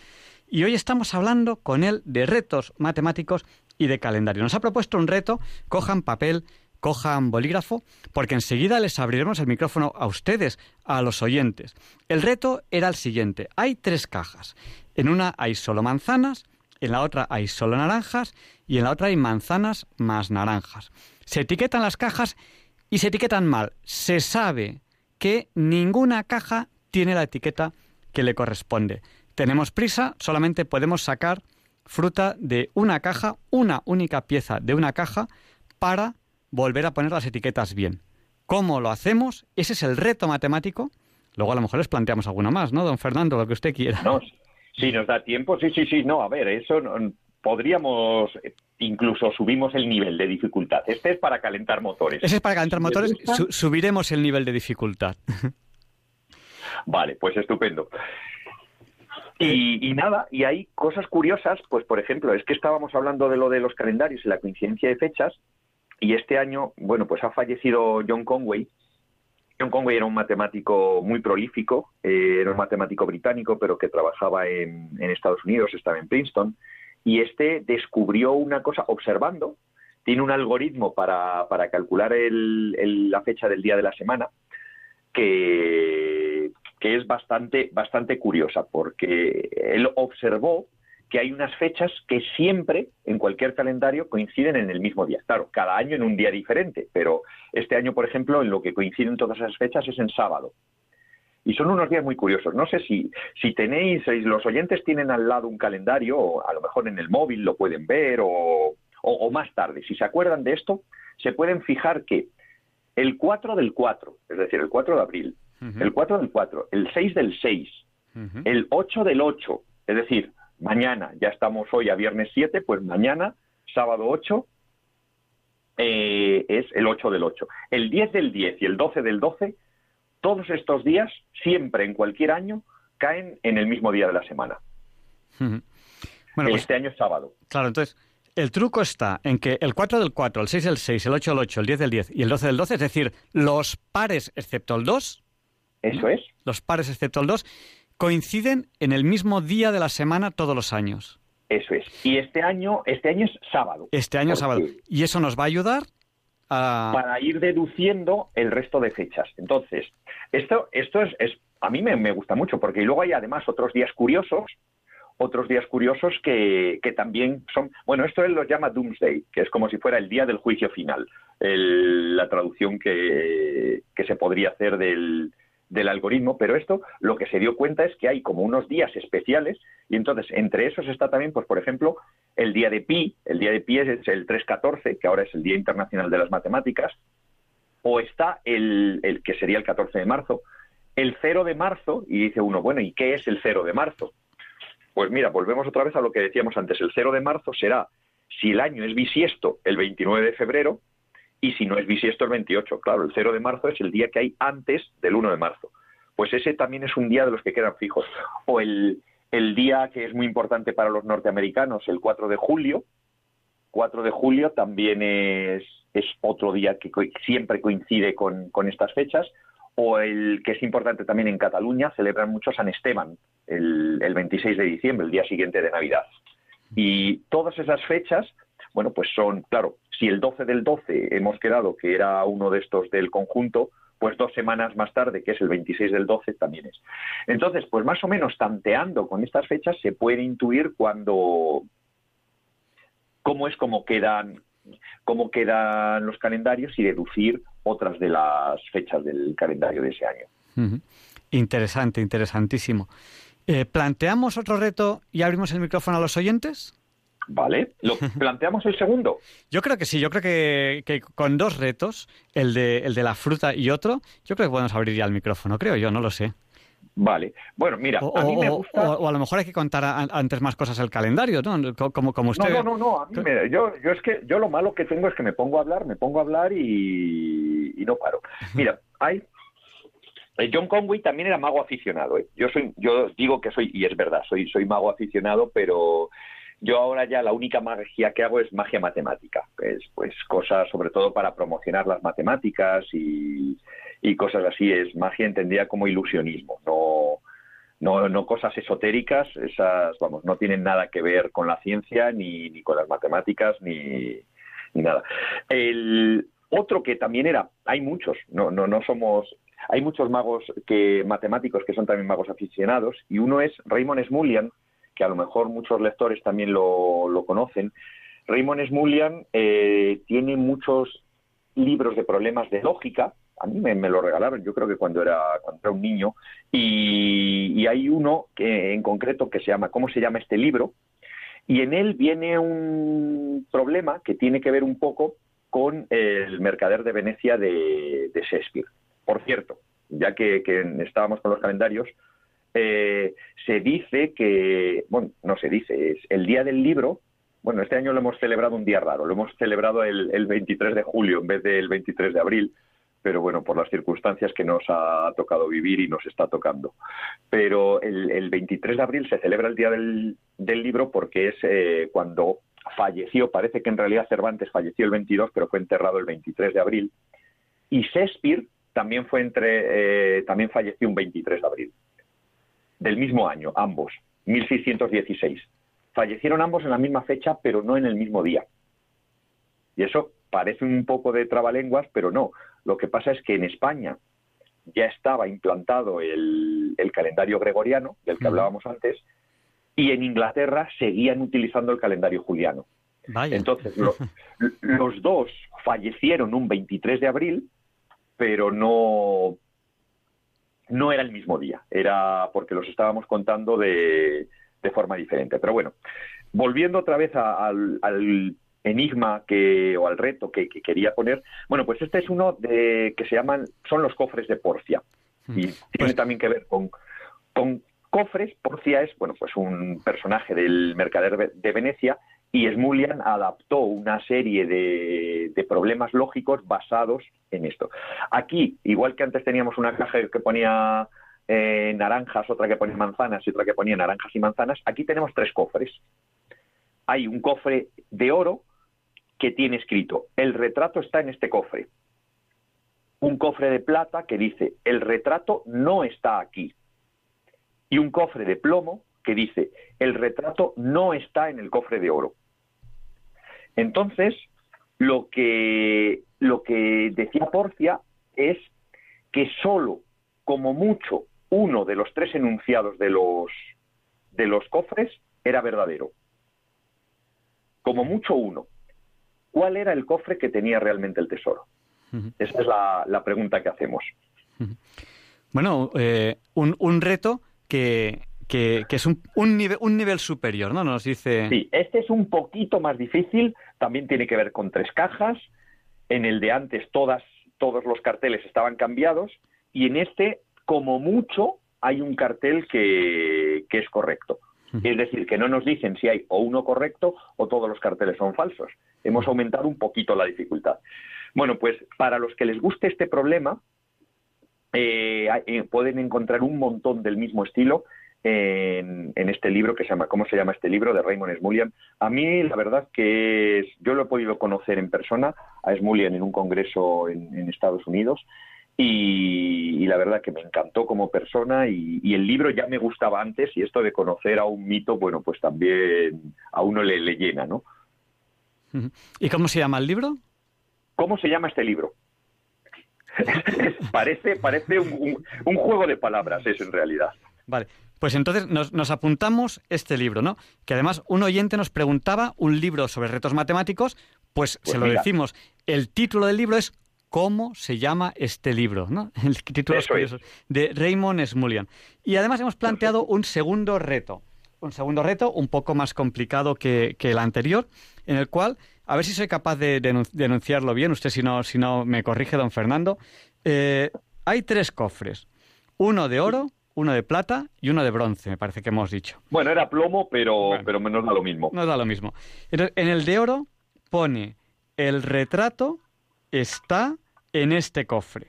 Y hoy estamos hablando con él de retos matemáticos y de calendario. Nos ha propuesto un reto, cojan papel, cojan bolígrafo, porque enseguida les abriremos el micrófono a ustedes, a los oyentes. El reto era el siguiente. Hay tres cajas. En una hay solo manzanas, en la otra hay solo naranjas y en la otra hay manzanas más naranjas. Se etiquetan las cajas y se etiquetan mal. Se sabe que ninguna caja tiene la etiqueta que le corresponde. Tenemos prisa, solamente podemos sacar fruta de una caja, una única pieza de una caja, para volver a poner las etiquetas bien. ¿Cómo lo hacemos? Ese es el reto matemático. Luego a lo mejor les planteamos alguna más, ¿no, don Fernando? Lo que usted quiera. No, si nos da tiempo, sí, sí, sí. No, a ver, eso podríamos incluso subimos el nivel de dificultad. Este es para calentar motores. Ese es para calentar motores. subiremos el nivel de dificultad. Vale, pues estupendo. Y, nada, y hay cosas curiosas, pues por ejemplo, es que estábamos hablando de lo de los calendarios y la coincidencia de fechas, y este año, bueno, pues ha fallecido John Conway. John Conway era un matemático muy prolífico, eh, era un matemático británico, pero que trabajaba en, Estados Unidos, estaba en Princeton, y este descubrió una cosa observando, tiene un algoritmo para, para calcular la fecha del día de la semana, que, que es bastante, bastante curiosa, porque él observó que hay unas fechas que siempre en cualquier calendario coinciden en el mismo día. Claro, cada año en un día diferente, pero este año, por ejemplo, en lo que coinciden todas esas fechas es en sábado. Y son unos días muy curiosos. No sé si, si tenéis, si los oyentes tienen al lado un calendario, o a lo mejor en el móvil lo pueden ver, o, o más tarde. Si se acuerdan de esto, se pueden fijar que el 4 del 4, es decir, el 4 de abril, el 4 del 4, el 6 del 6, el 8 del 8, es decir, mañana, ya estamos hoy a viernes 7, pues mañana, sábado 8, eh, es el 8 del 8. El 10 del 10 y el 12 del 12, todos estos días, siempre en cualquier año, caen en el mismo día de la semana. bueno, pues este año es sábado. Claro, entonces, el truco está en que el 4 del 4, el 6 del 6, el 8 del 8, el 10 del 10 y el 12 del 12, es decir, los pares excepto el 2, eso es. Los pares, excepto el 2, coinciden en el mismo día de la semana todos los años. Eso es. Y este año, este año es sábado. Este año es sábado. Y eso nos va a ayudar a... Para ir deduciendo el resto de fechas. Entonces, esto, esto es, es a mí me, me, gusta mucho, porque luego hay además otros días curiosos, otros días curiosos que, que, también son, bueno, esto él los llama Doomsday, que es como si fuera el día del juicio final, la traducción que, que se podría hacer del, del algoritmo, pero esto lo que se dio cuenta es que hay como unos días especiales y entonces entre esos está también, pues por ejemplo, el día de pi, el día de pi es el 314, que ahora es el Día Internacional de las Matemáticas, o está el, el que sería el 14 de marzo, el 0 de marzo, y dice uno, bueno, ¿y qué es el 0 de marzo? Pues mira, volvemos otra vez a lo que decíamos antes, el 0 de marzo será, si el año es bisiesto, el 29 de febrero, y si no es bisiesto el 28. Claro, el 0 de marzo es el día que hay antes del 1 de marzo. Pues ese también es un día de los que quedan fijos. O el, el día que es muy importante para los norteamericanos, el 4 de julio. 4 de julio también es, es otro día que siempre coincide con, con estas fechas o el que es importante también en Cataluña, celebran mucho San Esteban, el, el, 26 de diciembre, el día siguiente de Navidad. Y todas esas fechas bueno, pues son, claro, si el 12 del 12 hemos quedado que era uno de estos del conjunto, pues dos semanas más tarde, que es el 26 del 12, también es. Entonces, pues más o menos tanteando con estas fechas se puede intuir cuando cómo es como quedan cómo quedan los calendarios y deducir otras de las fechas del calendario de ese año. Interesante, interesantísimo. Eh, ¿Planteamos otro reto y abrimos el micrófono a los oyentes? Vale, ¿lo planteamos el segundo? Yo creo que sí, yo creo que, con dos retos, el de, el de la fruta y otro, yo creo que podemos abrir ya el micrófono, creo yo, no lo sé. Vale, bueno, mira, o, a mí me gusta... O, a lo mejor hay que contar antes más cosas el calendario, ¿no? Como, como usted... No, no, no, a mí me, yo, yo es que yo lo malo que tengo es que me pongo a hablar, me pongo a hablar y, y no paro. Mira, hay eh, John Conway también era mago aficionado. ¿eh? Yo soy, yo digo que soy, y es verdad, soy, soy mago aficionado, pero yo ahora ya la única magia que hago es magia matemática, es pues cosas sobre todo para promocionar las matemáticas y, cosas así, es magia entendida como ilusionismo, no, no, no cosas esotéricas, esas, vamos, no tienen nada que ver con la ciencia, ni, ni con las matemáticas, ni, ni nada. El otro que también era, hay muchos, no, no, no somos hay muchos magos que, matemáticos que son también magos aficionados y uno es Raymond Smullyan, que a lo mejor muchos lectores también lo, conocen. Raymond Smullyan eh, tiene muchos libros de problemas de lógica, a mí me, lo regalaron, yo creo que cuando era, cuando era un niño, y, y, hay uno que, en concreto que se llama, ¿cómo se llama este libro? Y en él viene un problema que tiene que ver un poco con el mercader de Venecia de Shakespeare. Por cierto, ya que, estábamos con los calendarios, eh, se dice que, bueno, no se dice, es el día del libro. Bueno, este año lo hemos celebrado un día raro, lo hemos celebrado el, 23 de julio en vez del 23 de abril, pero bueno, por las circunstancias que nos ha tocado vivir y nos está tocando. Pero el, 23 de abril se celebra el Día del, libro porque es eh, cuando falleció, parece que en realidad Cervantes falleció el 22, pero fue enterrado el 23 de abril, y Shakespeare también fue entre, eh, también falleció un 23 de abril del mismo año, ambos, 1616. Fallecieron ambos en la misma fecha, pero no en el mismo día. Y eso parece un poco de trabalenguas, pero no. Lo que pasa es que en España ya estaba implantado el, calendario gregoriano, del que hablábamos antes, y en Inglaterra seguían utilizando el calendario juliano. Entonces, los dos fallecieron un 23 de abril, pero no, no era el mismo día, era porque los estábamos contando de, forma diferente. Pero bueno, volviendo otra vez al, enigma que, o al reto que, quería poner, bueno, pues este es uno de, que se llaman, son los cofres de Porcia. Mm. Y tiene pues también que ver con, con cofres. Porcia es, bueno, pues un personaje del mercader de Venecia y Smulian adaptó una serie de, problemas lógicos basados en esto. Aquí, igual que antes teníamos una caja que ponía eh, naranjas, otra que ponía manzanas y otra que ponía naranjas y manzanas, aquí tenemos tres cofres. Hay un cofre de oro que tiene escrito, el retrato está en este cofre. Un cofre de plata que dice, el retrato no está aquí. Y un cofre de plomo que dice, el retrato no está en el cofre de oro. Entonces, lo que, lo que decía Porcia es que solo, como mucho, uno de los tres enunciados de los, de los cofres era verdadero. Como mucho uno. ¿Cuál era el cofre que tenía realmente el tesoro? Esa es la, pregunta que hacemos. Bueno, eh, un, un reto que, que, es un, un, nivel, un nivel superior, ¿no? Nos dice. Sí, este es un poquito más difícil, también tiene que ver con tres cajas. En el de antes todas, todos los carteles estaban cambiados y en este, como mucho, hay un cartel que, que es correcto. Es decir, que no nos dicen si hay o uno correcto o todos los carteles son falsos. Hemos aumentado un poquito la dificultad. Bueno, pues para los que les guste este problema, eh, eh, pueden encontrar un montón del mismo estilo en, este libro que se llama, ¿cómo se llama este libro? de Raymond Smullyan. A mí, la verdad que yo lo he podido conocer en persona a Smullyan en un congreso en, Estados Unidos y, la verdad que me encantó como persona y, el libro ya me gustaba antes y esto de conocer a un mito, bueno, pues también a uno le, le llena, ¿no? ¿Y cómo se llama el libro? ¿Cómo se llama este libro? parece parece un, juego de palabras, eso en realidad. Vale, pues entonces nos, apuntamos este libro, ¿no? Que además un oyente nos preguntaba un libro sobre retos matemáticos, pues, se pues lo decimos. El título del libro es ¿Cómo se llama este libro? ¿no? El título es de Raymond Smulian. Y además hemos planteado un segundo reto. Un segundo reto un poco más complicado que, el anterior, en el cual, a ver si soy capaz de denunciarlo bien, usted si no, si no me corrige, don Fernando. Eh, hay tres cofres, uno de oro, uno de plata y uno de bronce, me parece que hemos dicho. Bueno, era plomo, pero, pero nos da lo mismo. Nos da lo mismo. En el de oro pone el retrato está en este cofre.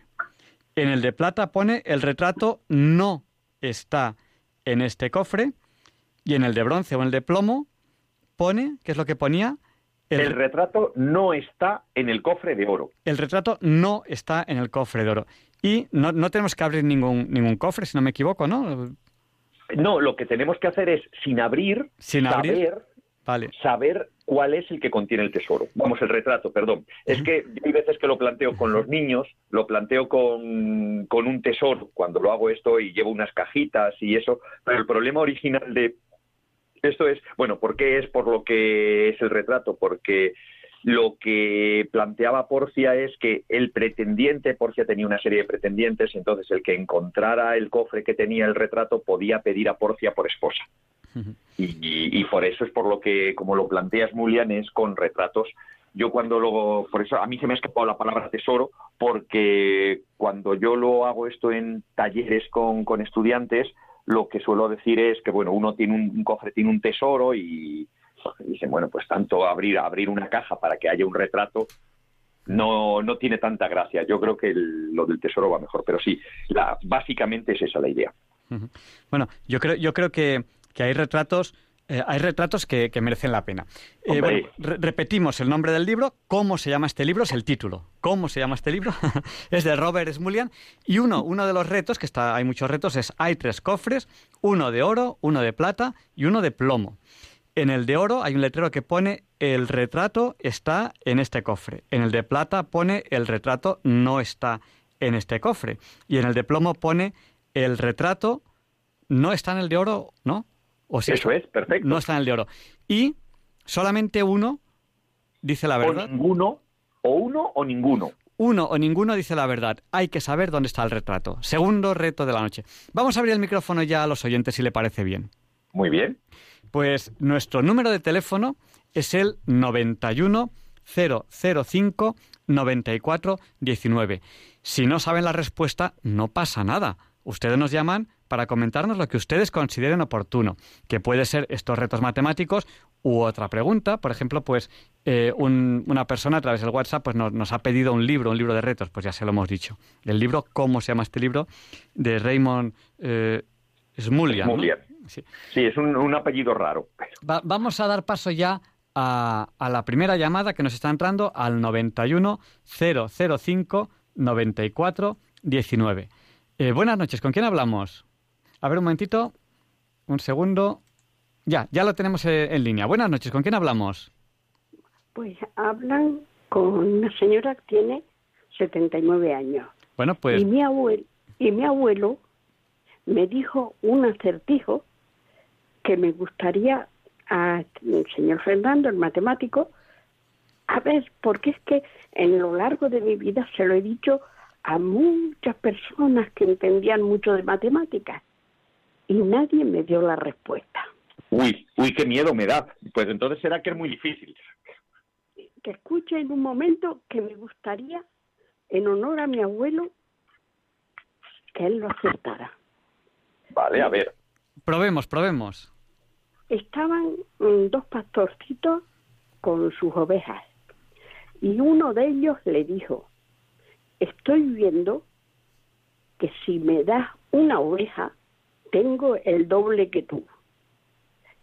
En el de plata pone el retrato no está en este cofre. Y en el de bronce o en el de plomo pone, ¿qué es lo que ponía? El, retrato no está en el cofre de oro. El retrato no está en el cofre de oro. Y no, no tenemos que abrir ningún, ningún cofre, si no me equivoco, ¿no? No, lo que tenemos que hacer es, sin abrir, sin abrir vale. saber cuál es el que contiene el tesoro. Vamos, el retrato, perdón. Es que hay veces que lo planteo con los niños, lo planteo con, con un tesoro, cuando lo hago esto y llevo unas cajitas y eso, pero el problema original de esto es, bueno, ¿por qué es por lo que es el retrato? Porque lo que planteaba Porcia es que el pretendiente, Porcia tenía una serie de pretendientes, entonces el que encontrara el cofre que tenía el retrato podía pedir a Porcia por esposa. y, por eso es por lo que, como lo planteas, Mulian, es con retratos. Yo cuando lo, por eso a mí se me ha escapado la palabra tesoro, porque cuando yo lo hago esto en talleres con, con estudiantes, lo que suelo decir es que, bueno, uno tiene un, cofre, tiene un tesoro y, dicen, bueno, pues tanto abrir, abrir una caja para que haya un retrato no, no tiene tanta gracia. Yo creo que lo del tesoro va mejor, pero sí, la, básicamente es esa la idea. Bueno, yo creo, yo creo que, que hay retratos eh, hay retratos que, merecen la pena. Eh, repetimos el nombre del libro. ¿Cómo se llama este libro? Es el título. ¿Cómo se llama este libro? es de Robert Smulian. Y uno, uno de los retos, que está, hay muchos retos, es hay tres cofres, uno de oro, uno de plata y uno de plomo. En el de oro hay un letrero que pone el retrato está en este cofre. En el de plata pone el retrato no está en este cofre. Y en el de plomo pone el retrato no está en el de oro, ¿no? Eso es, perfecto. No está en el de oro. Y solamente uno dice la verdad. O ninguno, o uno o ninguno. Uno o ninguno dice la verdad. Hay que saber dónde está el retrato. Segundo reto de la noche. Vamos a abrir el micrófono ya a los oyentes si le parece bien. Muy bien. Pues nuestro número de teléfono es el 91 005 94 19. Si no saben la respuesta, no pasa nada. Ustedes nos llaman para comentarnos lo que ustedes consideren oportuno, que puede ser estos retos matemáticos u otra pregunta. Por ejemplo, pues eh, una persona a través del WhatsApp pues nos, ha pedido un libro, un libro de retos, pues ya se lo hemos dicho. El libro, ¿cómo se llama este libro? De Raymond eh. Sí. es un, apellido raro. vamos a dar paso ya a, la primera llamada que nos está entrando al 91 005 94 19. buenas noches, ¿con quién hablamos? A ver un momentito, un segundo. Ya, ya lo tenemos eh, en línea. Buenas noches, ¿con quién hablamos? Pues hablan con una señora que tiene 79 años. Bueno, pues... Y mi abuelo, y mi abuelo me dijo un acertijo que me gustaría al señor Fernando, el matemático, a ver, porque es que en lo largo de mi vida se lo he dicho a muchas personas que entendían mucho de matemáticas y nadie me dio la respuesta. Uy, uy, qué miedo me da. Pues entonces será que es muy difícil. Que escuche en un momento que me gustaría, en honor a mi abuelo, que él lo aceptara. Vale, a ver. Probemos, probemos. Estaban mm, dos pastorcitos con sus ovejas y uno de ellos le dijo, estoy viendo que si me das una oveja, tengo el doble que tú.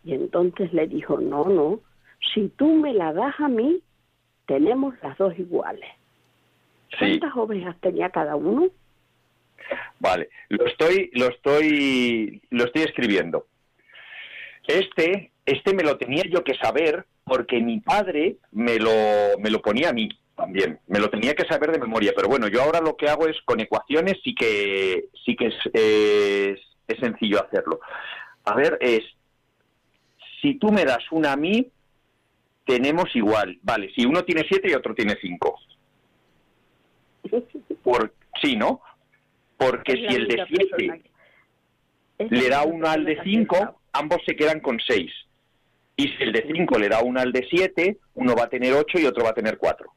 Y entonces le dijo, no, no, si tú me la das a mí, tenemos las dos iguales. ¿Cuántas ovejas tenía cada uno? Vale, lo estoy, lo estoy, lo estoy escribiendo. Este, este me lo tenía yo que saber porque mi padre me lo, me lo ponía a mí. también. Me lo tenía que saber de memoria, pero bueno, yo ahora lo que hago es con ecuaciones sí que sí que es, es, es sencillo hacerlo. A ver, es si tú me das una a mí, tenemos igual. Vale, si uno tiene siete y otro tiene cinco. Por, sí, ¿no? Porque si el de siete le da uno al de persona que he 5, estado. ambos se quedan con 6. Y si el de 5 le da uno al de 7, uno va a tener 8 y otro va a tener 4.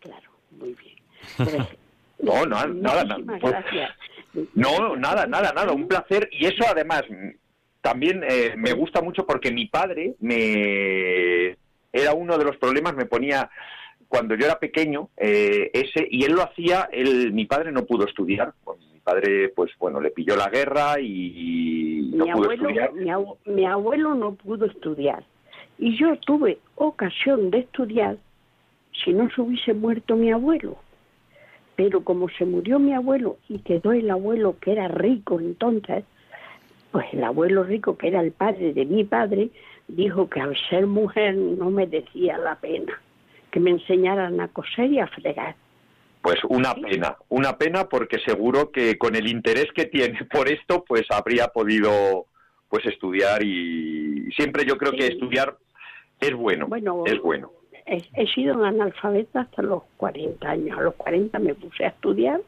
Claro, muy bien. Pues, No, no, nada, nada. Pues. No, nada, nada, nada, un placer. Y eso además también eh, me gusta mucho porque mi padre me era uno de los problemas, me ponía cuando yo era pequeño eh, ese y él lo hacía, él, mi padre no pudo estudiar. Pues, padre, pues bueno, le pilló la guerra y no mi pudo abuelo, estudiar. mi, abu- mi abuelo no pudo estudiar y yo tuve ocasión de estudiar si no se hubiese muerto mi abuelo. Pero como se murió mi abuelo y quedó el abuelo que era rico entonces, pues el abuelo rico que era el padre de mi padre dijo que al ser mujer no merecía la pena que me enseñaran a coser y a fregar. Pues una pena, una pena porque seguro que con el interés que tiene por esto, pues habría podido pues estudiar y siempre yo creo que estudiar es bueno, Bueno, es bueno. He, he sido analfabeta hasta los 40 años. A los 40 me puse a estudiar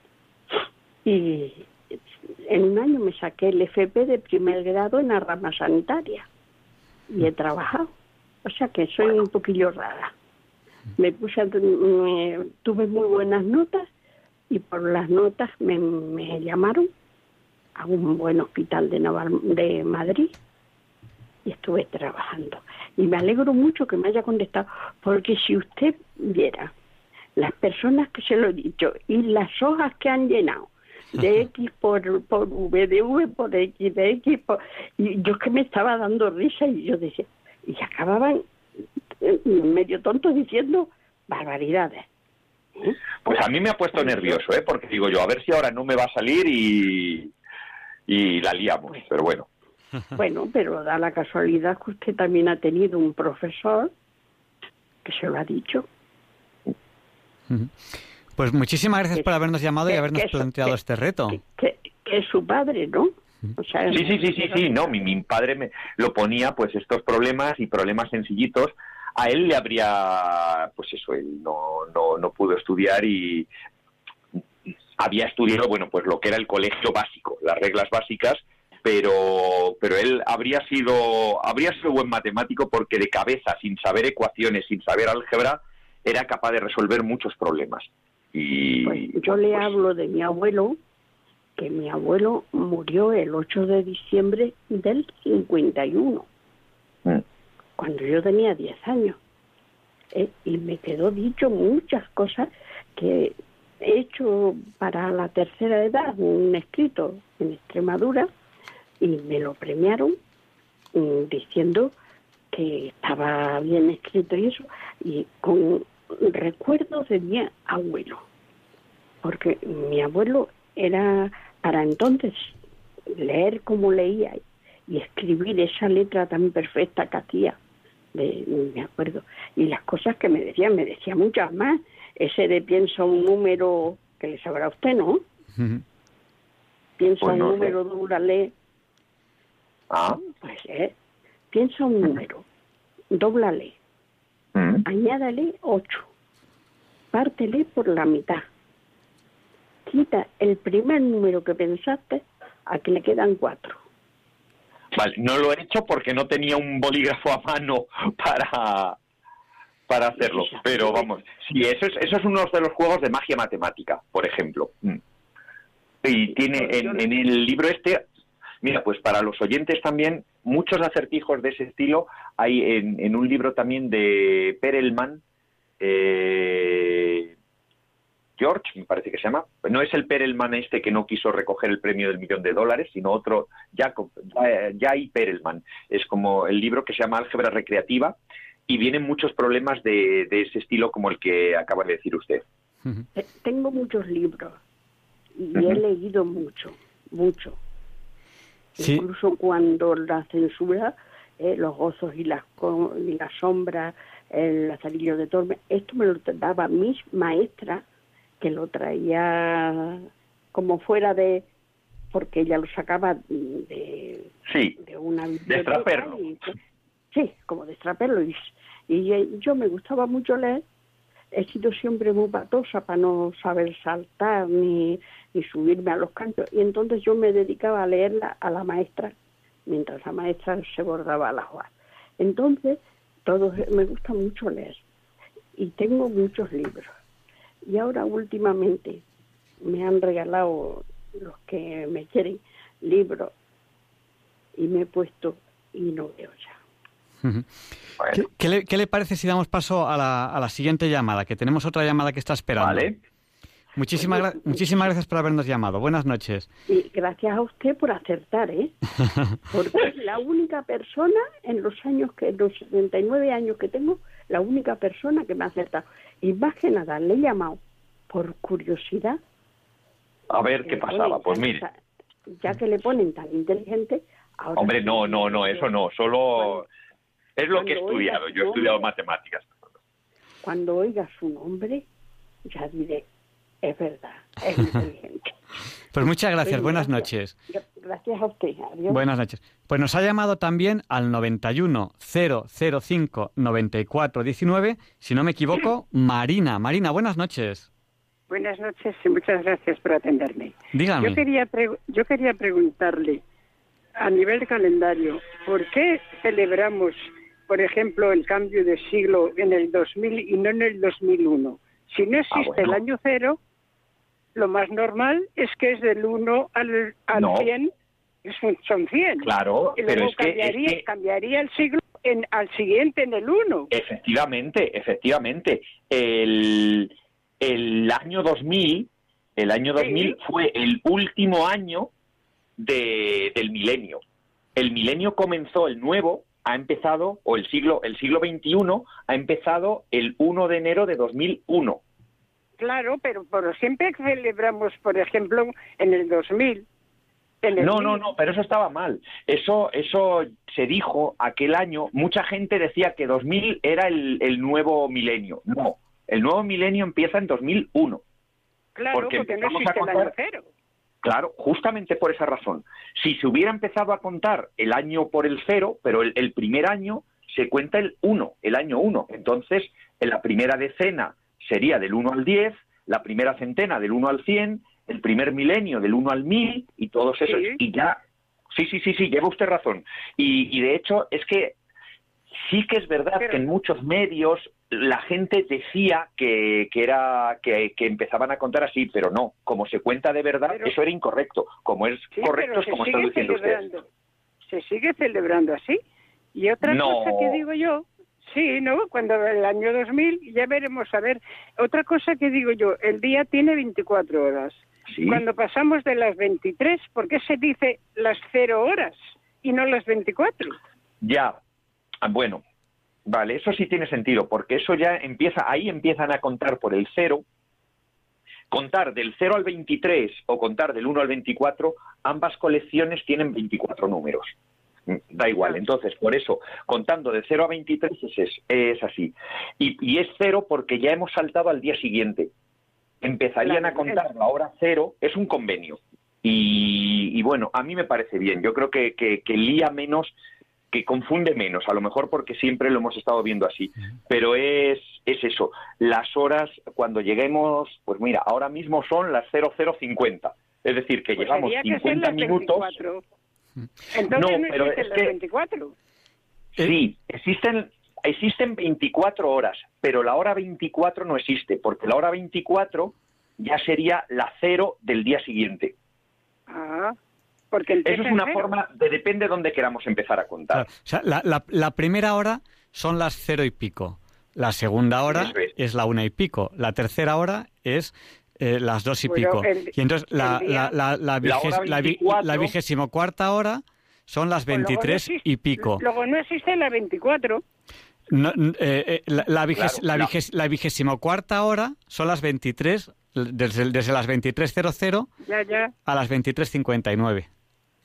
y en un año me saqué el FP de primer grado en la rama sanitaria y he trabajado. O sea que soy un poquillo rara. Me puse a- me- tuve muy buenas notas y por las notas me, me llamaron a un buen hospital de, Naval- de Madrid y estuve trabajando. Y me alegro mucho que me haya contestado, porque si usted viera las personas que se lo he dicho y las hojas que han llenado de X por, por V, de V por X, de X por... Y yo es que me estaba dando risa y yo decía, y acababan medio tontos diciendo barbaridades. ¿eh? Pues a mí me ha puesto nervioso, ¿eh? porque digo yo, a ver si ahora no me va a salir y, y la liamos, pero bueno. Bueno, pero da la casualidad que usted también ha tenido un profesor que se lo ha dicho. Pues muchísimas gracias Que- por habernos llamado y habernos planteado que- este reto. que, que- que es su padre, ¿no? O sea, Sí, sí, sí, sí, sí, no, mi, mi padre me lo ponía, pues estos problemas y problemas sencillitos, a él le habría, pues eso, él no, no, no pudo estudiar y había estudiado, bueno, pues lo que era el colegio básico, las reglas básicas, pero, pero él habría sido, habría sido buen matemático porque de cabeza, sin saber ecuaciones, sin saber álgebra, era capaz de resolver muchos problemas. Y pues yo le pues, hablo de mi abuelo, que mi abuelo murió el 8 de diciembre del 51, mm, cuando yo tenía 10 años. Eh, y me quedó dicho muchas cosas que he hecho para la tercera edad, un escrito en Extremadura, y me lo premiaron mm, diciendo que estaba bien escrito y eso, y con recuerdos de mi abuelo, porque mi abuelo era para entonces leer como leía y escribir esa letra tan perfecta que hacía, de, me acuerdo, y las cosas que me decía, me decía muchas más, ese de piensa un número que le sabrá a usted, ¿no? Piensa Pues un no sé. número, dúblale, ah, pues eh, piensa un número, dóblale, mm. añádale 8, pártele por la mitad, quita el primer número que pensaste a que le quedan cuatro. Vale, no lo he hecho porque no tenía un bolígrafo a mano para, para hacerlo. Pero vamos, sí, eso es, eso es uno de los juegos de magia matemática, por ejemplo. Mm. Y tiene en el libro este, mira, pues para los oyentes también, muchos acertijos de ese estilo hay en, en un libro también de Perelman, eh, George, me parece que se llama. No es el Perelman este que no quiso recoger el premio del millón de dólares, sino otro, Jacob, Ja- Jay Perelman. Es como el libro que se llama Álgebra Recreativa y vienen muchos problemas de, de ese estilo como el que acaba de decir usted. Eh, Tengo muchos libros y he leído mucho, mucho. Sí. Incluso cuando la censura, eh, los gozos y las, co- y las sombras, el Lazarillo de Tormes. Esto me lo daba mi maestra, que lo traía como fuera de, porque ella lo sacaba de, sí, de una biblioteca. sí, como de extraperlo. Y, y yo me gustaba mucho leer. He sido siempre muy patosa para no saber saltar ni, ni subirme a los cantos. Y entonces yo me dedicaba a leerla a la maestra, mientras la maestra se bordaba las hojas. Entonces, todos me gusta mucho leer y tengo muchos libros. Y ahora últimamente me han regalado los que me quieren libros y me he puesto y no veo ya. ¿Qué, le, parece si damos paso a la, a la, siguiente llamada? Que tenemos otra llamada que está esperando. Vale. Muchísimas, muchísimas gracias por habernos llamado. Buenas noches. Y gracias a usted por acertar, ¿eh? Porque es la única persona en los años que, los 79 años que tengo, la única persona que me ha acertado. Y más que nada, le he llamado por curiosidad a ver qué pasaba. Pues mire. Ya que le ponen tan inteligente. Hombre, no, no, no, eso no. Solo es lo que he estudiado. Yo he estudiado matemáticas. Cuando oiga su nombre, ya diré, es verdad, es inteligente. Pues muchas gracias, buenas noches. Gracias a usted, adiós. Buenas noches. Pues nos ha llamado también al 91 005 94 19, si no me equivoco, Marina. Marina, buenas noches. Buenas noches y muchas gracias por atenderme. Dígame. Yo quería, yo quería preguntarle, a nivel calendario, ¿por qué celebramos, por ejemplo, el cambio de siglo en el 2000 y no en el 2001? Si no ah, existe el año cero, lo más normal es que es del 1 al, al 100, son 100. Claro, pero es cambiaría, que, cambiaría el siglo en, al siguiente en el 1. Efectivamente, efectivamente. El el año 2000, el año 2000 fue el último año de, del milenio. El milenio comenzó, el nuevo ha empezado, o el siglo, el siglo XXI ha empezado el 1 de enero de 2001. Claro, pero por siempre celebramos, por ejemplo, en el 2000. no, no, no, pero eso estaba mal. Eso, eso se dijo aquel año. Mucha gente decía que 2000 era el, el nuevo milenio. No, el nuevo milenio empieza en 2001. Claro, porque, no existe el año cero. Claro, justamente por esa razón. Si se hubiera empezado a contar el año por el cero, pero el, primer año se cuenta el 1, el año 1. Entonces, en la primera decena sería del 1 al 10, la primera centena del 1 al 100, el primer milenio del 1 al 1000 y todos esos. Y ya, sí, sí, sí, sí, lleva usted razón. Y, y de hecho es que sí que es verdad que en muchos medios la gente decía que, que era que, empezaban a contar así, pero no, como se cuenta de verdad, eso era incorrecto. Como es correcto, es como está diciendo usted. Se sigue celebrando así. Y otra cosa que digo yo, sí, ¿no? Cuando el año 2000, ya veremos, a ver, otra cosa que digo yo, el día tiene 24 horas. Cuando pasamos de las 23, ¿por qué se dice las 0 horas y no las 24? Ya, ah, bueno, Vale, eso sí tiene sentido, porque eso ya empieza, ahí empiezan a contar por el cero. Contar del 0 al 23 o contar del 1 al 24, ambas colecciones tienen 24 números. Da igual, entonces por eso, contando de 0 a 23 es, es así. Y, es cero porque ya hemos saltado al día siguiente. Empezarían a contar la hora cero, es un convenio. Y, bueno, a mí me parece bien. Yo creo que, que, que lía menos que confunde menos, a lo mejor porque siempre lo hemos estado viendo así, pero es, es eso, las horas cuando lleguemos, pues mira, ahora mismo son las 0050, es decir, que pues llegamos 50 minutos. Entonces no, pero es que, 24. Sí, existen existen 24 horas, pero la hora 24 no existe, porque la hora 24 ya sería la cero del día siguiente. Ah. Eso es una forma de depende de dónde queramos empezar a contar. la, primera hora son las cero y pico. La segunda hora es. la una y pico. La tercera hora es eh, las dos y pico. y entonces la, la, vigésimo cuarta hora son las pues veintitrés y pico. Luego no existe la veinticuatro. Eh, eh, la, vigésimo cuarta hora son las veintitrés, desde, desde las 23.00 ya, ya. a las 23.59.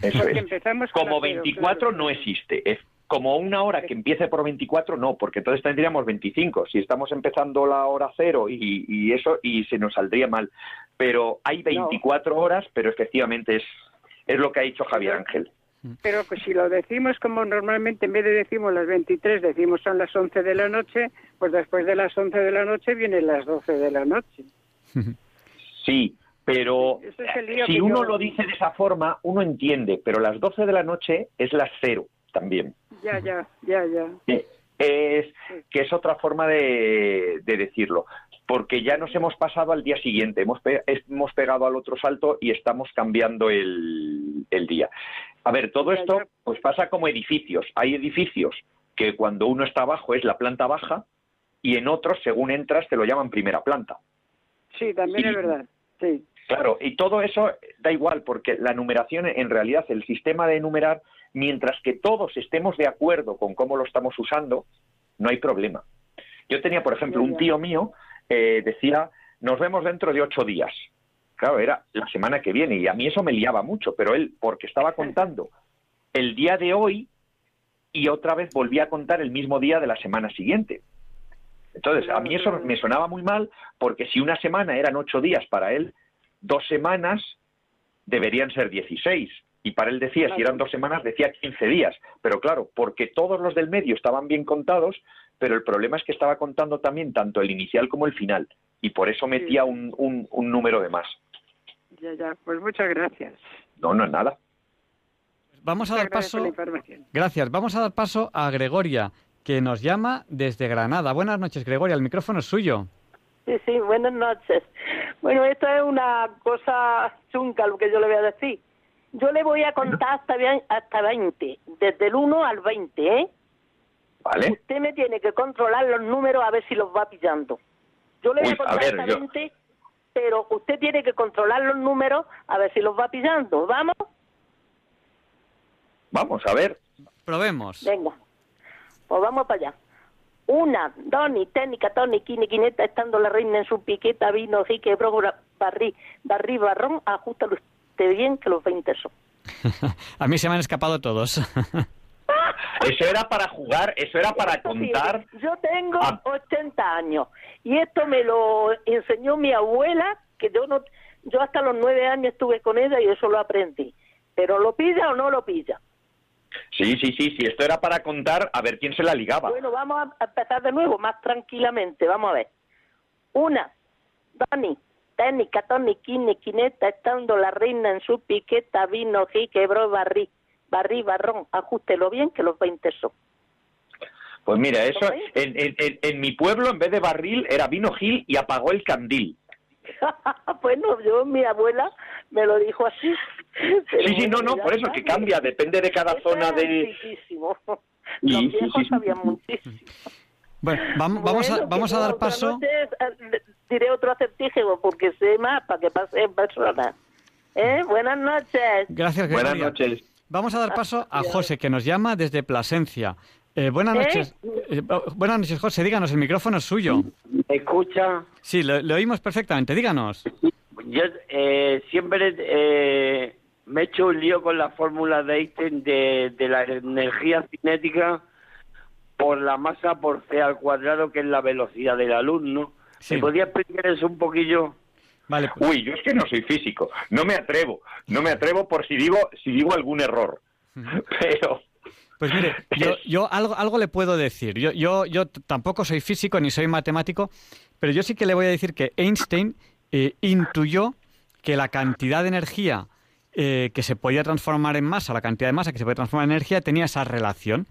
Eso es. Como 24 no existe. Como una hora que empiece por 24, no, porque entonces tendríamos 25. Si estamos empezando la hora cero y, eso, y se nos saldría mal. Pero hay 24 horas, pero efectivamente es, es lo que ha dicho Javier Ángel. Pero pues si lo decimos como normalmente, en vez de decimos las 23, decimos son las 11 de la noche, pues después de las 11 de la noche vienen las 12 de la noche. Sí, pero si uno lo dice de esa forma, uno entiende, pero las 12 de la noche es las cero también. Ya, ya, ya, ya. Es que es otra forma de, decirlo, porque ya nos hemos pasado al día siguiente, hemos, hemos pegado al otro salto y estamos cambiando el, el día. A ver, todo esto pues pasa como edificios. Hay edificios que cuando uno está abajo es la planta baja y en otros, según entras, te lo llaman primera planta. Sí, también es verdad. Sí. Claro, y todo eso da igual, porque la numeración, en realidad, el sistema de enumerar mientras que todos estemos de acuerdo con cómo lo estamos usando, no hay problema. Yo tenía, por ejemplo, un tío mío, eh, decía, nos vemos dentro de ocho días. Claro, era la semana que viene y a mí eso me liaba mucho, pero él, porque estaba contando el día de hoy y otra vez volvía a contar el mismo día de la semana siguiente. Entonces, a mí eso me sonaba muy mal porque si una semana eran ocho días para él, dos semanas deberían ser dieciséis. Y para él decía, si eran dos semanas, decía 15 días. Pero claro, porque todos los del medio estaban bien contados, pero el problema es que estaba contando también tanto el inicial como el final. Y por eso metía un, un, número de más. Ya, ya, pues muchas gracias. No, no es nada. Vamos a dar paso. Gracias. Vamos a dar paso a Gregoria, que nos llama desde Granada. Buenas noches, Gregoria. El micrófono es suyo. Sí, sí, buenas noches. Bueno, esto es una cosa chunca lo que yo le voy a decir. Yo le voy a contar hasta, hasta 20, desde el 1 al 20, ¿eh? Vale. Usted me tiene que controlar los números a ver si los va pillando. Yo le voy a contar hasta 20, pero usted tiene que controlar los números a ver si los va pillando. ¿Vamos? Vamos, a ver. Probemos. Venga, pues vamos para allá. Una, dos, ni técnica, ni quine, quineta, estando la reina en su piqueta, vino, jique, bro, barrí, barrí, barrón, ajusta bien que los 20 son. a mí se me han escapado todos. eso era para jugar, eso era para contar. yo tengo 80 años y esto me lo enseñó mi abuela, que yo no, yo hasta los 9 años estuve con ella y eso lo aprendí. Pero lo pilla o no lo pilla. Sí, sí, sí, sí, esto era para contar a ver quién se la ligaba. Bueno, vamos a empezar de nuevo, más tranquilamente, vamos a ver. Una, Dani, técnica, Tony, Kine, Quineta, estando la reina en su piqueta, vino, ji, quebró, barrí, barrí, barrón, ajustelo bien que los 20 son. Pues mira, eso, en, en, mi pueblo en vez de barril era vino Gil y apagó el candil. bueno, yo, mi abuela me lo dijo así. Sí, sí, no, no, por eso que cambia, depende de cada zona de... Los viejos sabían muchísimo. Bueno, vamos, vamos, a, vamos a dar paso. Eh, diré otro acertijo porque sé más para que pase en persona. ¿Eh? Buenas noches. Gracias, Gregoria. Buenas noches. Vamos a dar paso a José, que nos llama desde Plasencia. Eh, buenas ¿Eh? noches. Oh, buenas noches, José. Díganos, el micrófono es suyo. ¿Me escucha? Sí, lo, oímos perfectamente. Díganos. Yo siempre me he hecho un lío con la fórmula de Einstein de, de la energía cinética por la masa por c al cuadrado, que es la velocidad de la luz, ¿no? ¿Me podría explicar eso un poquillo? Vale. Pues. Uy, yo es que no soy físico, no me atrevo, no me atrevo por si digo si digo algún error. Pero pues mire, yo, algo, algo le puedo decir. Yo, yo, yo tampoco soy físico ni soy matemático, pero yo sí que le voy a decir que Einstein eh, intuyó que la cantidad de energía eh, que se podía transformar en masa, la cantidad de masa que se puede transformar en energía, tenía esa relación.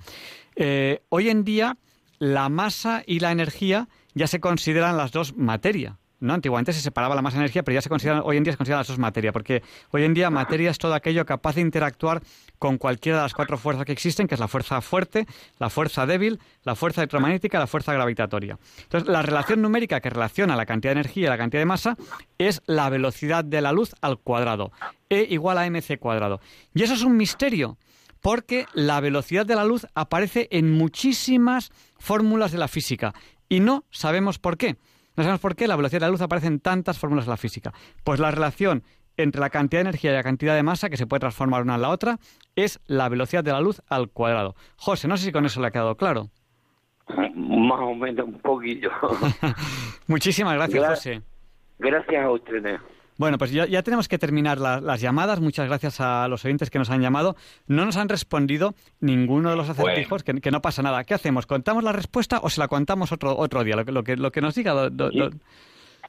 Eh, hoy en día, la masa y la energía ya se consideran las dos materia. ¿no? Antiguamente se separaba la masa y energía, pero ya se consideran, hoy en día se consideran las dos materia, porque hoy en día materia es todo aquello capaz de interactuar con cualquiera de las cuatro fuerzas que existen, que es la fuerza fuerte, la fuerza débil, la fuerza electromagnética la fuerza gravitatoria. Entonces, la relación numérica que relaciona la cantidad de energía y la cantidad de masa es la velocidad de la luz al cuadrado, E igual a mc cuadrado. Y eso es un misterio, porque la velocidad de la luz aparece en muchísimas fórmulas de la física y no sabemos por qué. No sabemos por qué la velocidad de la luz aparece en tantas fórmulas de la física. Pues la relación entre la cantidad de energía y la cantidad de masa que se puede transformar una en la otra es la velocidad de la luz al cuadrado. José, no sé si con eso le ha quedado claro. Más o menos un poquillo. Muchísimas gracias, José. Gracias a ustedes. Bueno, pues ya, tenemos que terminar las llamadas. Muchas gracias a los oyentes que nos han llamado. No nos han respondido ninguno de los acertijos, que, no pasa nada. ¿Qué hacemos? ¿Contamos la respuesta o se la contamos otro, otro día? Lo, que, lo que nos diga.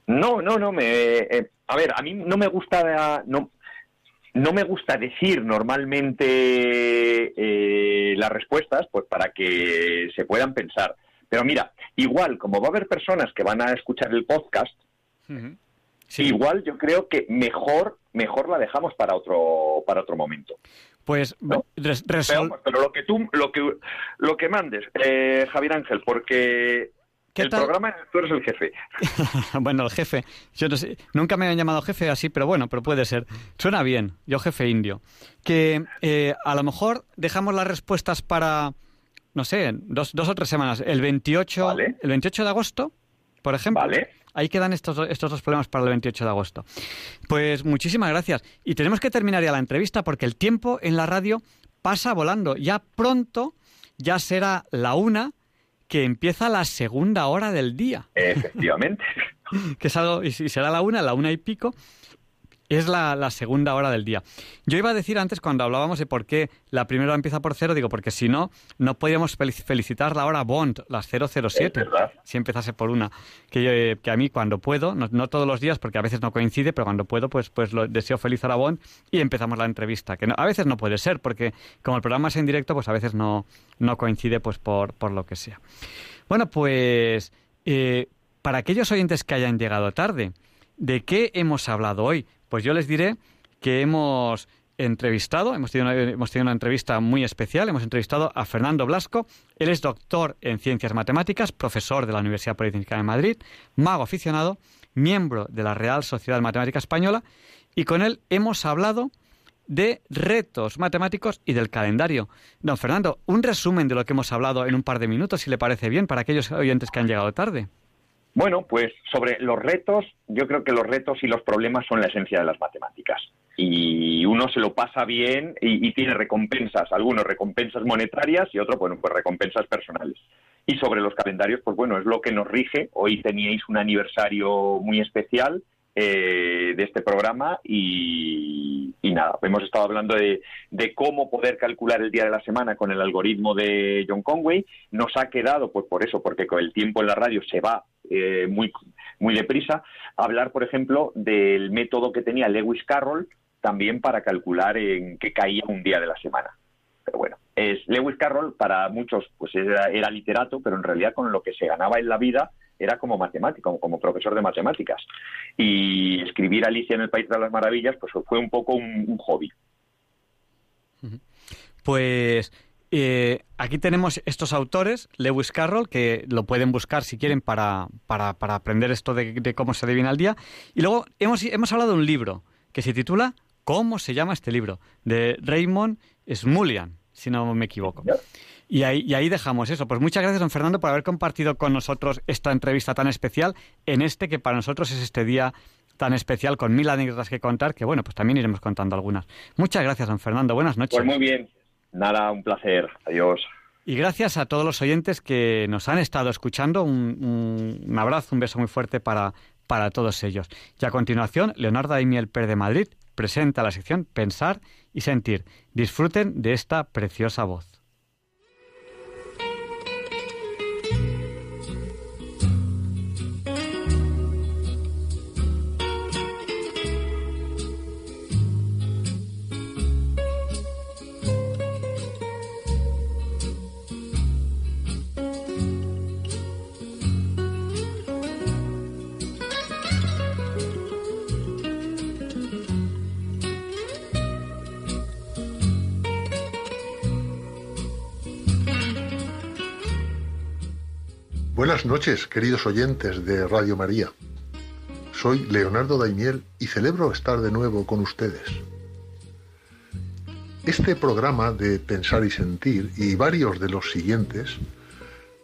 No, no, no. Me, eh, a ver, a mí no me gusta. No, no me gusta decir normalmente eh, las respuestas, pues para que se puedan pensar. Pero mira, igual, como va a haber personas que van a escuchar el podcast, igual yo creo que mejor, mejor la dejamos para otro, para otro momento. Pues pero, lo que tú, lo que, lo que mandes, eh, Javier Ángel, porque el programa tú eres el jefe. bueno, el jefe. Yo no sé, nunca me han llamado jefe así, pero bueno, pero puede ser. Suena bien, yo jefe indio. Que eh, a lo mejor dejamos las respuestas para, no sé, dos, dos o tres semanas. El 28, el 28 de agosto, por ejemplo. Vale. Ahí quedan estos, estos dos problemas para el 28 de agosto. Pues muchísimas gracias. Y tenemos que terminar ya la entrevista porque el tiempo en la radio pasa volando. Ya pronto ya será la una que empieza la segunda hora del día. Efectivamente. que es algo, y será la una, la una y pico, es la, segunda hora del día. Yo iba a decir antes, cuando hablábamos de por qué la primera empieza por cero, digo, porque si no, no podíamos felicitar la hora Bond, las 007, si empezase por una. Que, que a mí cuando puedo, no, todos los días, porque a veces no coincide, pero cuando puedo, pues, pues lo deseo feliz a la Bond y empezamos la entrevista. Que a veces no puede ser, porque como el programa es en directo, pues a veces no, no coincide pues por, por lo que sea. Bueno, pues eh, para aquellos oyentes que hayan llegado tarde, ¿de qué hemos hablado hoy? Pues yo les diré que hemos entrevistado, hemos tenido, una, hemos tenido una entrevista muy especial, hemos entrevistado a Fernando Blasco, él es doctor en ciencias matemáticas, profesor de la Universidad Politécnica de Madrid, mago aficionado, miembro de la Real Sociedad Matemática Española, y con él hemos hablado de retos matemáticos y del calendario. Don Fernando, un resumen de lo que hemos hablado en un par de minutos, si le parece bien, para aquellos oyentes que han llegado tarde. Bueno, pues sobre los retos, yo creo que los retos y los problemas son la esencia de las matemáticas. Y uno se lo pasa bien y, tiene recompensas, algunos recompensas monetarias y otros, bueno, pues recompensas personales. Y sobre los calendarios, pues bueno, es lo que nos rige. Hoy teníais un aniversario muy especial eh, de este programa y, nada, hemos estado hablando de, cómo poder calcular el día de la semana con el algoritmo de John Conway. Nos ha quedado, pues por eso, porque con el tiempo en la radio se va eh, muy, muy deprisa, hablar, por ejemplo, del método que tenía Lewis Carroll también para calcular en qué caía un día de la semana. Pero bueno, es Lewis Carroll para muchos pues era, era literato, pero en realidad con lo que se ganaba en la vida era como matemático, como profesor de matemáticas. Y escribir Alicia en el País de las Maravillas, pues fue un poco un, hobby. Pues eh, aquí tenemos estos autores, Lewis Carroll, que lo pueden buscar si quieren para, para, para aprender esto de, cómo se adivina el día. Y luego hemos, hemos hablado de un libro que se titula ¿Cómo se llama este libro? de Raymond Smulian, si no me equivoco. Y ahí, ahí dejamos eso. Pues muchas gracias, don Fernando, por haber compartido con nosotros esta entrevista tan especial en este que para nosotros es este día tan especial con mil anécdotas que contar, que bueno, pues también iremos contando algunas. Muchas gracias, don Fernando. Buenas noches. Pues muy bien. Nada, un placer. Adiós. Y gracias a todos los oyentes que nos han estado escuchando. Un, abrazo, un beso muy fuerte para, para todos ellos. Y a continuación, Leonardo Daimiel Per de Madrid presenta la sección Pensar y Sentir. Disfruten de esta preciosa voz. Buenas noches, queridos oyentes de Radio María. Soy Leonardo Daimiel y celebro estar de nuevo con ustedes. Este programa de Pensar y Sentir y varios de los siguientes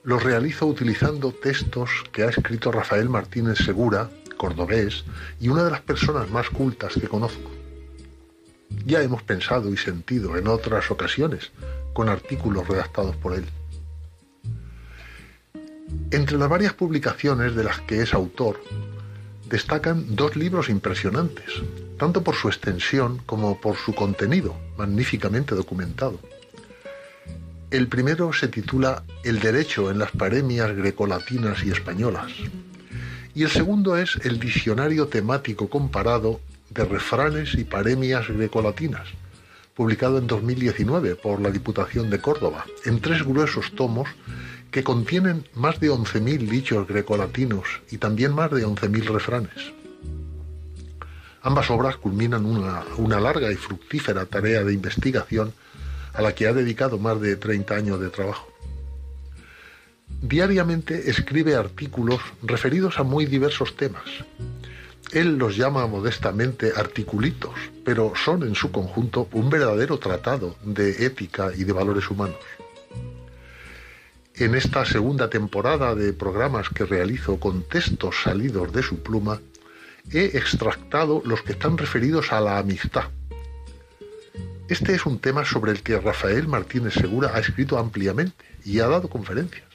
los realizo utilizando textos que ha escrito Rafael Martínez Segura cordobés y una de las personas más cultas que conozco. Ya hemos pensado y sentido en otras ocasiones con artículos redactados por él. Entre las varias publicaciones de las que es autor, destacan dos libros impresionantes, tanto por su extensión como por su contenido, magníficamente documentado. El primero se titula El derecho en las paremias grecolatinas y españolas, y el segundo es el Diccionario temático comparado de refranes y paremias grecolatinas, publicado en 2019 por la Diputación de Córdoba, en tres gruesos tomos que contienen más de 11.000 dichos grecolatinos y también más de 11.000 refranes. Ambas obras culminan una, una, larga y fructífera tarea de investigación a la que ha dedicado más de 30 años de trabajo. Diariamente escribe artículos referidos a muy diversos temas. Él los llama modestamente articulitos, pero son en su conjunto un verdadero tratado de ética y de valores humanos. En esta segunda temporada de programas que realizo con textos salidos de su pluma, he extractado los que están referidos a la amistad. Este es un tema sobre el que Rafael Martínez Segura ha escrito ampliamente y ha dado conferencias.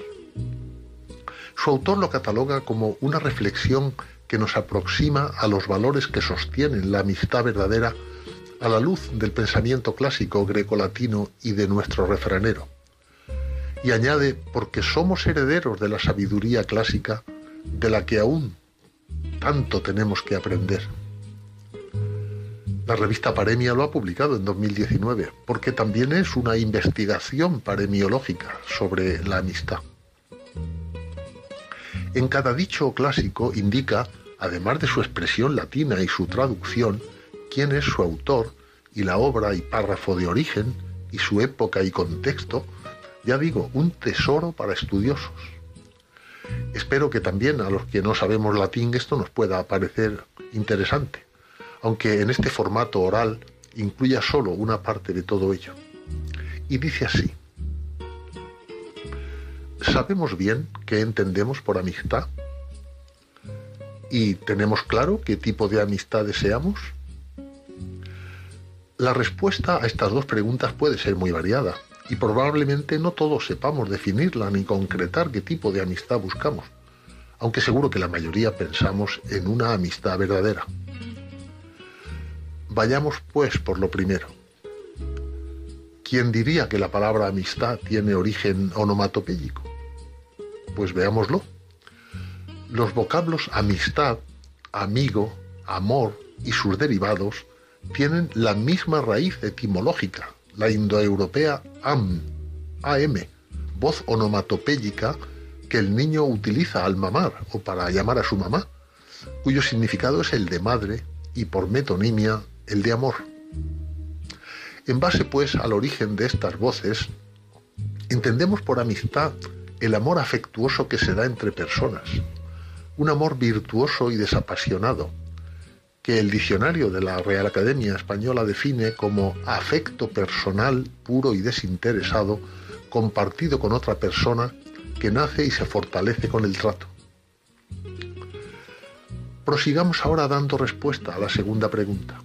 Su autor lo cataloga como una reflexión que nos aproxima a los valores que sostienen la amistad verdadera a la luz del pensamiento clásico grecolatino y de nuestro refranero. Y añade, porque somos herederos de la sabiduría clásica de la que aún tanto tenemos que aprender. La revista Paremia lo ha publicado en 2019, porque también es una investigación paremiológica sobre la amistad. En cada dicho clásico indica, además de su expresión latina y su traducción, quién es su autor y la obra y párrafo de origen y su época y contexto, ya digo, un tesoro para estudiosos. Espero que también a los que no sabemos latín esto nos pueda parecer interesante, aunque en este formato oral incluya solo una parte de todo ello. Y dice así, ¿Sabemos bien qué entendemos por amistad? ¿Y tenemos claro qué tipo de amistad deseamos? La respuesta a estas dos preguntas puede ser muy variada y probablemente no todos sepamos definirla ni concretar qué tipo de amistad buscamos, aunque seguro que la mayoría pensamos en una amistad verdadera. Vayamos pues por lo primero. ¿Quién diría que la palabra amistad tiene origen onomatopéyico? Pues veámoslo. Los vocablos amistad, amigo, amor y sus derivados tienen la misma raíz etimológica, la indoeuropea am, am, voz onomatopéyica que el niño utiliza al mamar o para llamar a su mamá, cuyo significado es el de madre y por metonimia el de amor. En base, pues, al origen de estas voces, entendemos por amistad el amor afectuoso que se da entre personas, un amor virtuoso y desapasionado, que el diccionario de la Real Academia Española define como afecto personal puro y desinteresado compartido con otra persona que nace y se fortalece con el trato. Prosigamos ahora dando respuesta a la segunda pregunta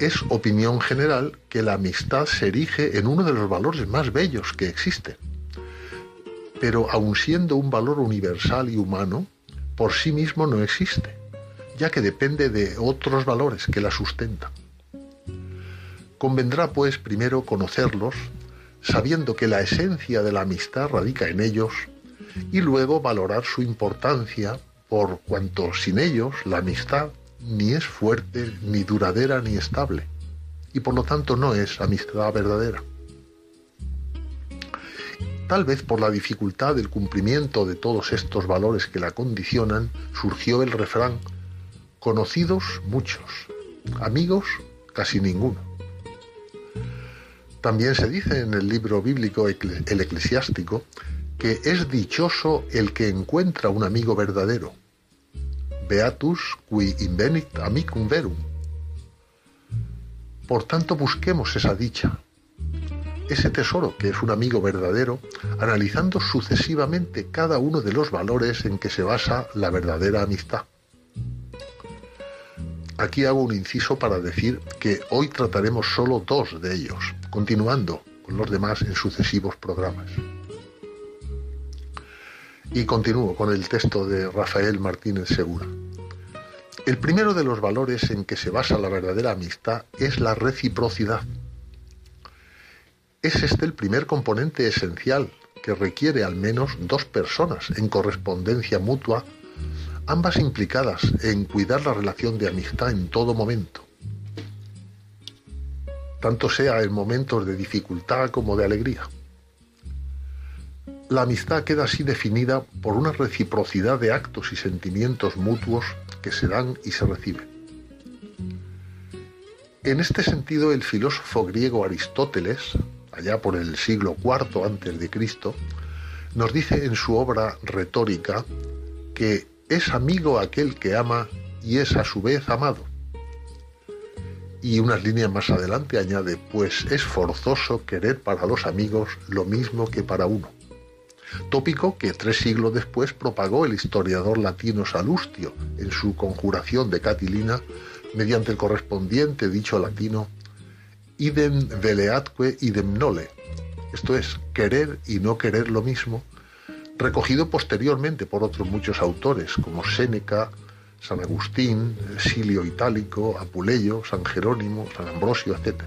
es opinión general que la amistad se erige en uno de los valores más bellos que existen. Pero aun siendo un valor universal y humano, por sí mismo no existe, ya que depende de otros valores que la sustentan. Convendrá pues primero conocerlos, sabiendo que la esencia de la amistad radica en ellos, y luego valorar su importancia por cuanto sin ellos la amistad ni es fuerte, ni duradera, ni estable, y por lo tanto no es amistad verdadera. Tal vez por la dificultad del cumplimiento de todos estos valores que la condicionan, surgió el refrán, conocidos muchos, amigos casi ninguno. También se dice en el libro bíblico El Eclesiástico que es dichoso el que encuentra un amigo verdadero, beatus qui invenit amicum verum. Por tanto, busquemos esa dicha. ese tesoro que es un amigo verdadero, analizando sucesivamente cada uno de los valores en que se basa la verdadera amistad. Aquí hago un inciso para decir que hoy trataremos solo dos de ellos, continuando con los demás en sucesivos programas. Y continúo con el texto de Rafael Martínez Segura. El primero de los valores en que se basa la verdadera amistad es la reciprocidad. Es este el primer componente esencial que requiere al menos dos personas en correspondencia mutua ambas implicadas en cuidar la relación de amistad en todo momento, tanto sea en momentos de dificultad como de alegría. La amistad queda así definida por una reciprocidad de actos y sentimientos mutuos que se dan y se reciben. En este sentido, el filósofo griego Aristóteles, allá por el siglo IV Cristo, nos dice en su obra Retórica que es amigo aquel que ama y es a su vez amado. Y unas líneas más adelante añade, pues es forzoso querer para los amigos lo mismo que para uno. Tópico que tres siglos después propagó el historiador latino Salustio en su conjuración de Catilina mediante el correspondiente dicho latino idem veleatque idem nole, esto es, querer y no querer lo mismo, recogido posteriormente por otros muchos autores como Séneca, San Agustín, Silio Itálico, Apuleyo, San Jerónimo, San Ambrosio, etc.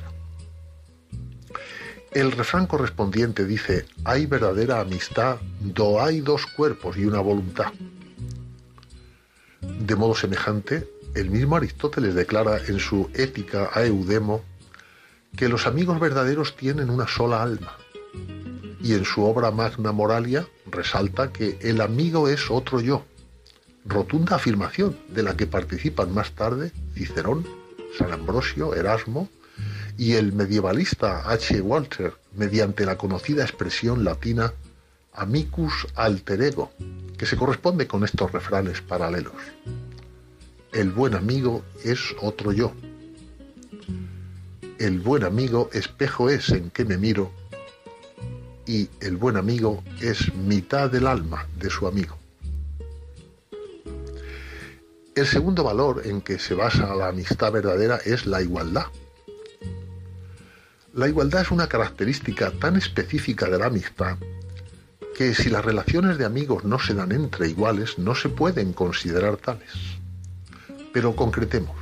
El refrán correspondiente dice, hay verdadera amistad do hay dos cuerpos y una voluntad. De modo semejante, el mismo Aristóteles declara en su Ética a Eudemo que los amigos verdaderos tienen una sola alma, y en su obra Magna Moralia resalta que el amigo es otro yo, rotunda afirmación de la que participan más tarde Cicerón, San Ambrosio, Erasmo y el medievalista H. Walter mediante la conocida expresión latina amicus alter ego, que se corresponde con estos refranes paralelos. El buen amigo es otro yo. El buen amigo espejo es en que me miro y el buen amigo es mitad del alma de su amigo. El segundo valor en que se basa la amistad verdadera es la igualdad. La igualdad es una característica tan específica de la amistad que si las relaciones de amigos no se dan entre iguales no se pueden considerar tales. Pero concretemos,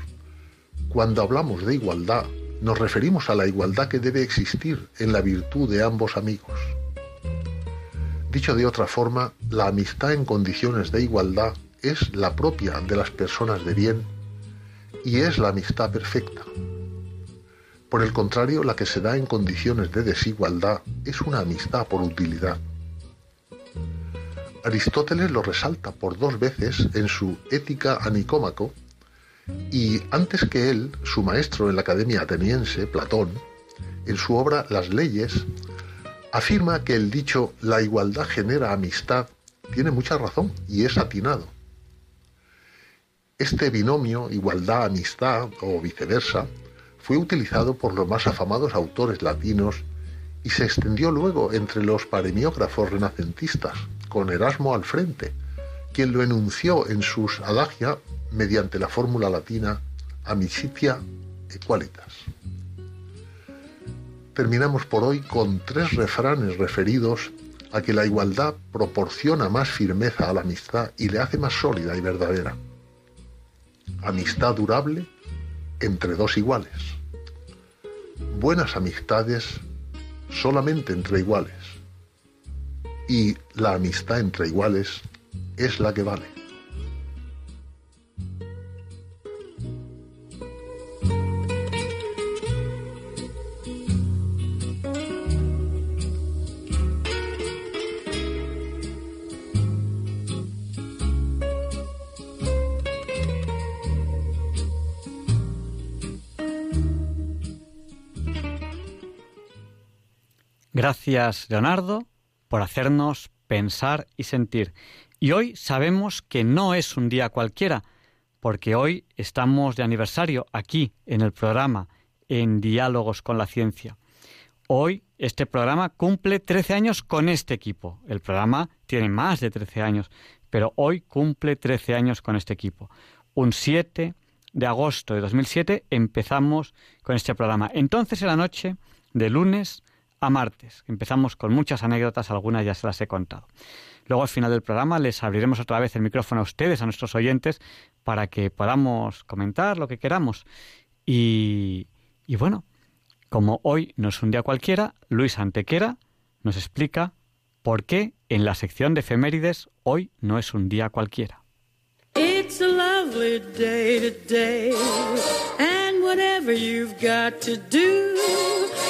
cuando hablamos de igualdad nos referimos a la igualdad que debe existir en la virtud de ambos amigos. Dicho de otra forma, la amistad en condiciones de igualdad es la propia de las personas de bien y es la amistad perfecta. Por el contrario, la que se da en condiciones de desigualdad es una amistad por utilidad. Aristóteles lo resalta por dos veces en su Ética a Nicómaco y antes que él, su maestro en la Academia Ateniense, Platón, en su obra Las leyes, afirma que el dicho la igualdad genera amistad tiene mucha razón y es atinado. Este binomio igualdad-amistad o viceversa fue utilizado por los más afamados autores latinos y se extendió luego entre los paremiógrafos renacentistas, con Erasmo al frente, quien lo enunció en sus adagia mediante la fórmula latina amicitia equalitas. Terminamos por hoy con tres refranes referidos a que la igualdad proporciona más firmeza a la amistad y le hace más sólida y verdadera. Amistad durable entre dos iguales. Buenas amistades solamente entre iguales. Y la amistad entre iguales es la que vale. Gracias, Leonardo, por hacernos pensar y sentir. Y hoy sabemos que no es un día cualquiera, porque hoy estamos de aniversario aquí en el programa, en Diálogos con la Ciencia. Hoy este programa cumple 13 años con este equipo. El programa tiene más de 13 años, pero hoy cumple 13 años con este equipo. Un 7 de agosto de 2007 empezamos con este programa. Entonces, en la noche, de lunes a martes. Empezamos con muchas anécdotas, algunas ya se las he contado. Luego, al final del programa, les abriremos otra vez el micrófono a ustedes, a nuestros oyentes, para que podamos comentar lo que queramos. Y, bueno, como hoy no es un día cualquiera, Luis Antequera nos explica por qué en la sección de efemérides hoy no es un día cualquiera.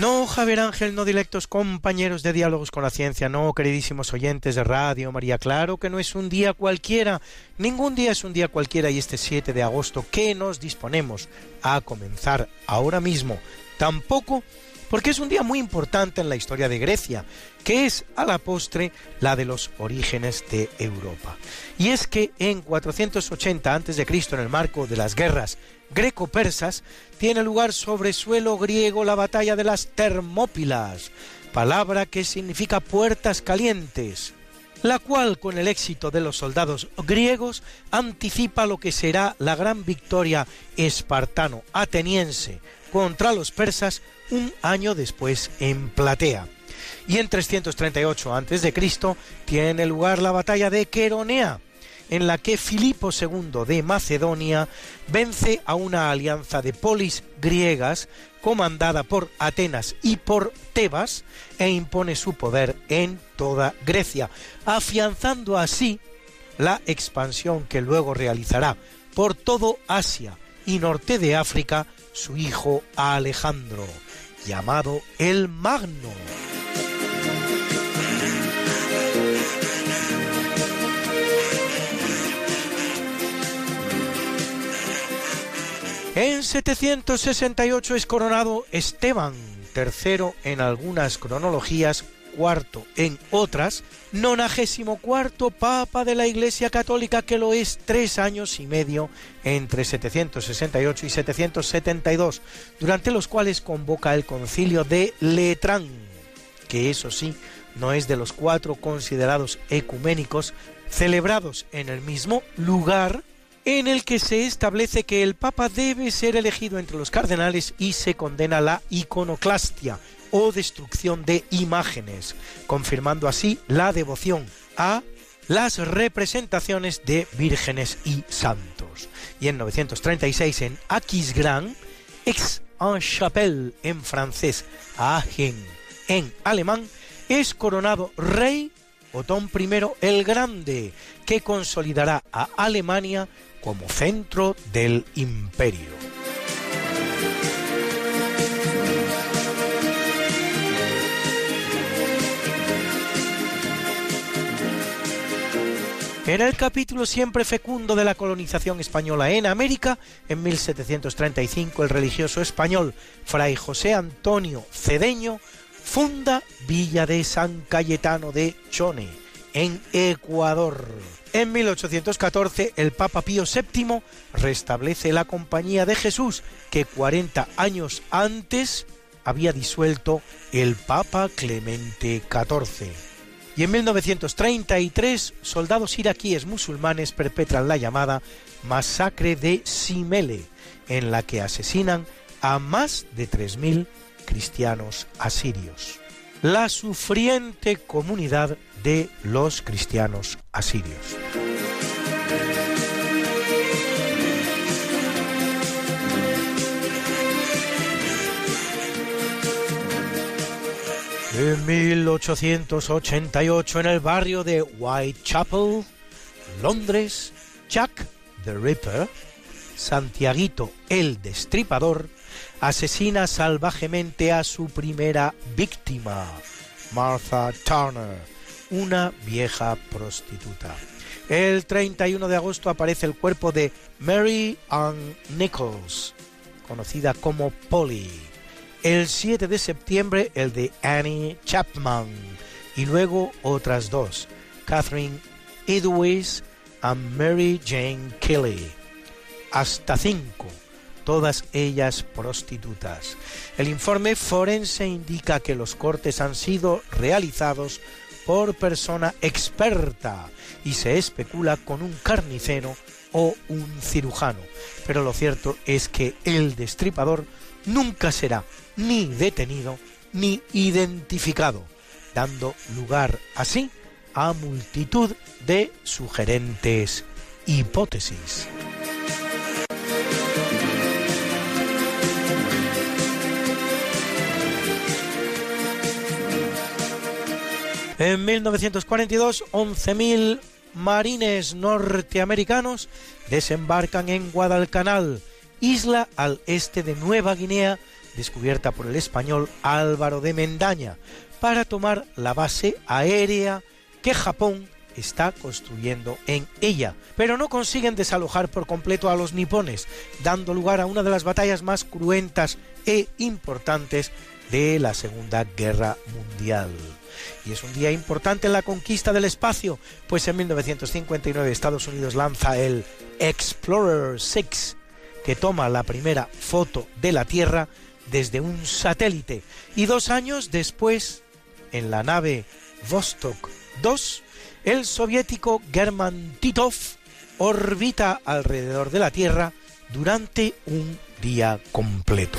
No, Javier Ángel, no directos compañeros de diálogos con la ciencia, no, queridísimos oyentes de Radio María, claro que no es un día cualquiera, ningún día es un día cualquiera y este 7 de agosto que nos disponemos a comenzar ahora mismo, tampoco porque es un día muy importante en la historia de Grecia, que es a la postre la de los orígenes de Europa. Y es que en 480 a.C., en el marco de las guerras greco-persas, tiene lugar sobre suelo griego la batalla de las Termópilas, palabra que significa puertas calientes, la cual con el éxito de los soldados griegos anticipa lo que será la gran victoria espartano-ateniense contra los persas un año después en Platea. Y en 338 a.C. tiene lugar la batalla de Queronea, en la que Filipo II de Macedonia vence a una alianza de polis griegas comandada por Atenas y por Tebas e impone su poder en toda Grecia, afianzando así la expansión que luego realizará por todo Asia y norte de África su hijo Alejandro, llamado el Magno. En 768 es coronado Esteban III en algunas cronologías, cuarto en otras, nonagésimo cuarto Papa de la Iglesia Católica que lo es tres años y medio entre 768 y 772, durante los cuales convoca el concilio de Letrán, que eso sí, no es de los cuatro considerados ecuménicos celebrados en el mismo lugar, en el que se establece que el Papa debe ser elegido entre los cardenales y se condena la iconoclastia o destrucción de imágenes, confirmando así la devoción a las representaciones de vírgenes y santos. Y en 936 en Aquisgrán, Aix-en-Chapelle en francés, Aachen en alemán, es coronado rey Otón I el Grande, que consolidará a Alemania como centro del imperio. En el capítulo siempre fecundo de la colonización española en América, en 1735 el religioso español Fray José Antonio Cedeño funda Villa de San Cayetano de Chone, en Ecuador. En 1814 el Papa Pío VII restablece la Compañía de Jesús que 40 años antes había disuelto el Papa Clemente XIV. Y en 1933 soldados iraquíes musulmanes perpetran la llamada masacre de Simele, en la que asesinan a más de 3.000 cristianos asirios. La sufriente comunidad de los cristianos asirios. En 1888, en el barrio de Whitechapel, Londres, Jack the Ripper, Santiaguito el Destripador, asesina salvajemente a su primera víctima, Martha Turner, una vieja prostituta. El 31 de agosto aparece el cuerpo de Mary Ann Nichols, conocida como Polly. El 7 de septiembre el de Annie Chapman y luego otras dos, Catherine Edwards y Mary Jane Kelly. Hasta cinco, todas ellas prostitutas. El informe forense indica que los cortes han sido realizados por persona experta y se especula con un carnicero o un cirujano. Pero lo cierto es que el destripador nunca será ni detenido ni identificado, dando lugar así a multitud de sugerentes hipótesis. En 1942, 11.000 marines norteamericanos desembarcan en Guadalcanal, isla al este de Nueva Guinea, descubierta por el español Álvaro de Mendaña, para tomar la base aérea que Japón está construyendo en ella, pero no consiguen desalojar por completo a los nipones, dando lugar a una de las batallas más cruentas e importantes de la Segunda Guerra Mundial. Y es un día importante en la conquista del espacio, pues en 1959 Estados Unidos lanza el Explorer 6, que toma la primera foto de la Tierra desde un satélite, y dos años después, en la nave Vostok 2, el soviético German Titov orbita alrededor de la Tierra durante un día completo.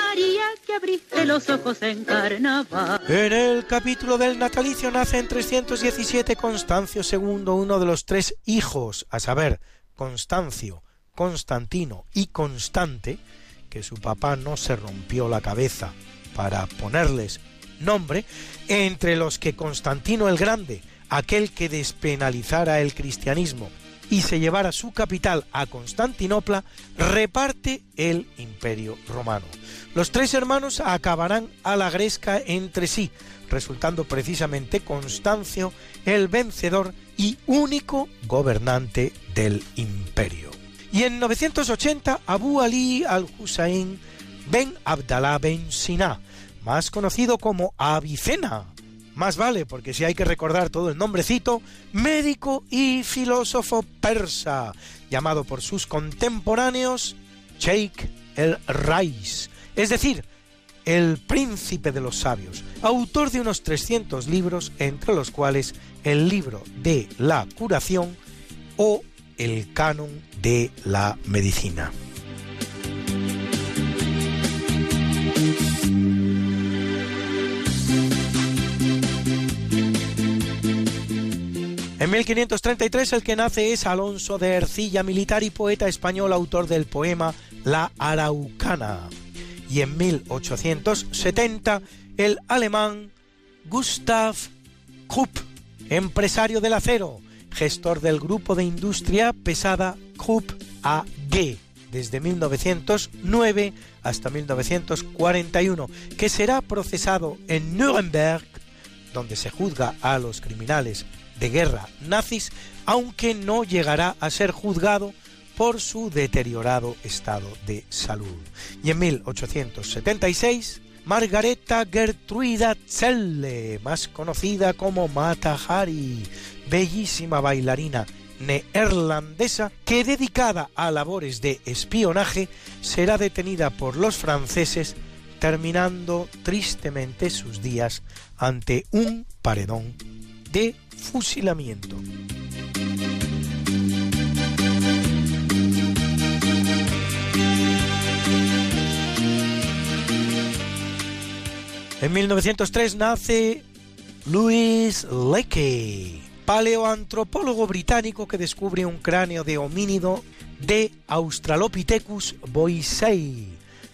los ojos en carnaval. En el capítulo del natalicio nace en 317 Constancio II, uno de los tres hijos, a saber, Constancio, Constantino y Constante, que su papá no se rompió la cabeza para ponerles nombre, entre los que Constantino el Grande, aquel que despenalizara el cristianismo y se llevara su capital a Constantinopla, reparte el imperio romano. Los tres hermanos acabarán a la gresca entre sí, resultando precisamente Constancio el vencedor y único gobernante del imperio. Y en 980 Abu Ali al-Hussein ben Abdallah ben Sina, más conocido como Avicena. Más vale, porque si hay que recordar todo el nombrecito, médico y filósofo persa, llamado por sus contemporáneos Sheikh el Rais, es decir, el príncipe de los sabios, autor de unos 300 libros, entre los cuales el libro de la curación o el canon de la medicina. En 1533 el que nace es Alonso de Ercilla, militar y poeta español, autor del poema La Araucana. Y en 1870 el alemán Gustav Krupp, empresario del acero, gestor del grupo de industria pesada Krupp AG desde 1909 hasta 1941, que será procesado en Nuremberg, donde se juzga a los criminales de guerra nazis, aunque no llegará a ser juzgado por su deteriorado estado de salud. Y en 1876, Margareta Gertruida Zelle, más conocida como Mata Hari, bellísima bailarina neerlandesa que dedicada a labores de espionaje será detenida por los franceses terminando tristemente sus días ante un paredón de fusilamiento. En 1903 nace Louis Leakey, paleoantropólogo británico que descubre un cráneo de homínido de Australopithecus boisei,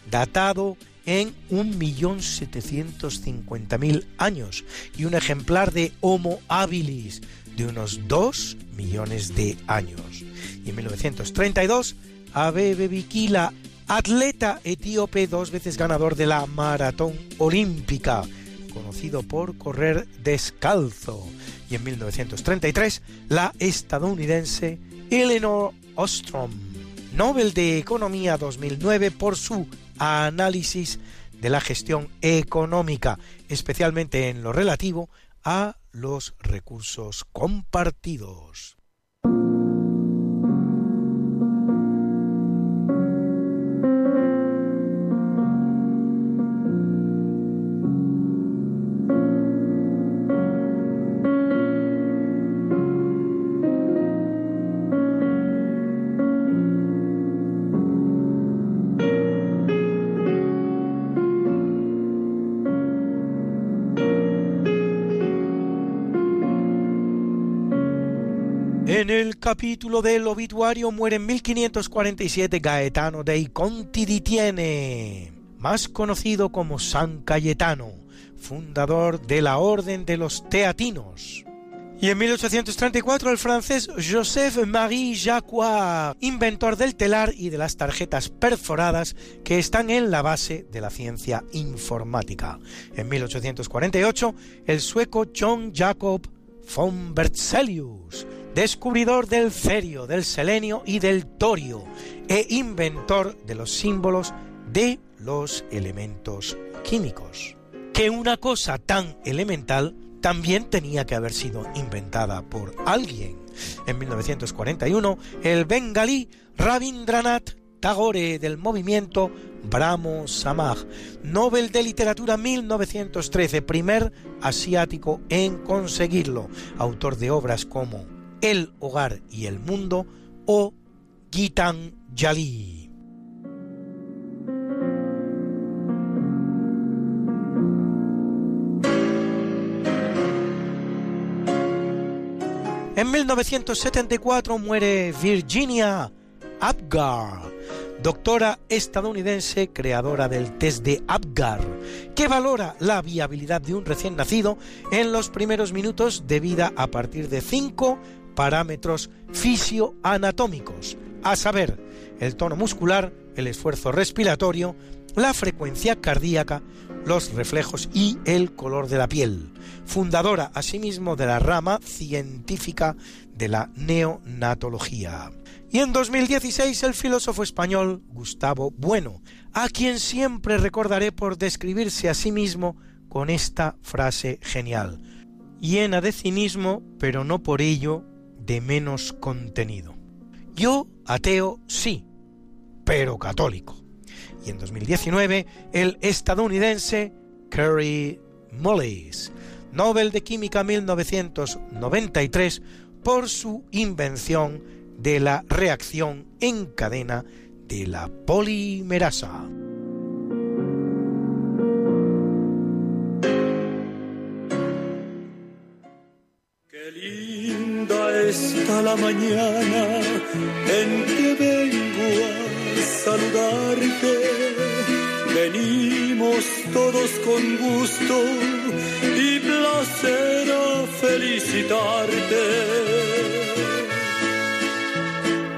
datado en 1.750.000 años, y un ejemplar de Homo habilis de unos 2 millones de años. Y en 1932, Abebe Bikila, atleta etíope dos veces ganador de la maratón olímpica, conocido por correr descalzo. Y en 1933, la estadounidense Eleanor Ostrom, Nobel de Economía 2009 por su análisis de la gestión económica, especialmente en lo relativo a los recursos compartidos. Capítulo del obituario muere en 1547 Gaetano dei Conti di Tiene, más conocido como San Cayetano, fundador de la Orden de los Teatinos. Y en 1834 el francés Joseph-Marie Jacquard, inventor del telar y de las tarjetas perforadas que están en la base de la ciencia informática. En 1848 el sueco John Jacob von Berzelius, descubridor del cerio, del selenio y del torio, e inventor de los símbolos de los elementos químicos. Que una cosa tan elemental también tenía que haber sido inventada por alguien. En 1941, el bengalí Rabindranath Tagore del movimiento Brahmo Samaj, Nobel de Literatura 1913, primer asiático en conseguirlo, autor de obras como el hogar y el mundo o Gitanjali. En 1974 muere Virginia Apgar, doctora estadounidense creadora del test de Apgar, que valora la viabilidad de un recién nacido en los primeros minutos de vida a partir de 5 parámetros fisioanatómicos, a saber, el tono muscular, el esfuerzo respiratorio, la frecuencia cardíaca, los reflejos y el color de la piel, fundadora asimismo de la rama científica de la neonatología. Y en 2016 el filósofo español Gustavo Bueno, a quien siempre recordaré por describirse a sí mismo con esta frase genial, llena de cinismo, pero no por ello de menos contenido. Yo, ateo, sí, pero católico. Y en 2019, el estadounidense Kerry Mullis, Nobel de Química 1993, por su invención de la reacción en cadena de la polimerasa. está la mañana en que vengo a saludarte. Venimos todos con gusto y placer a felicitarte.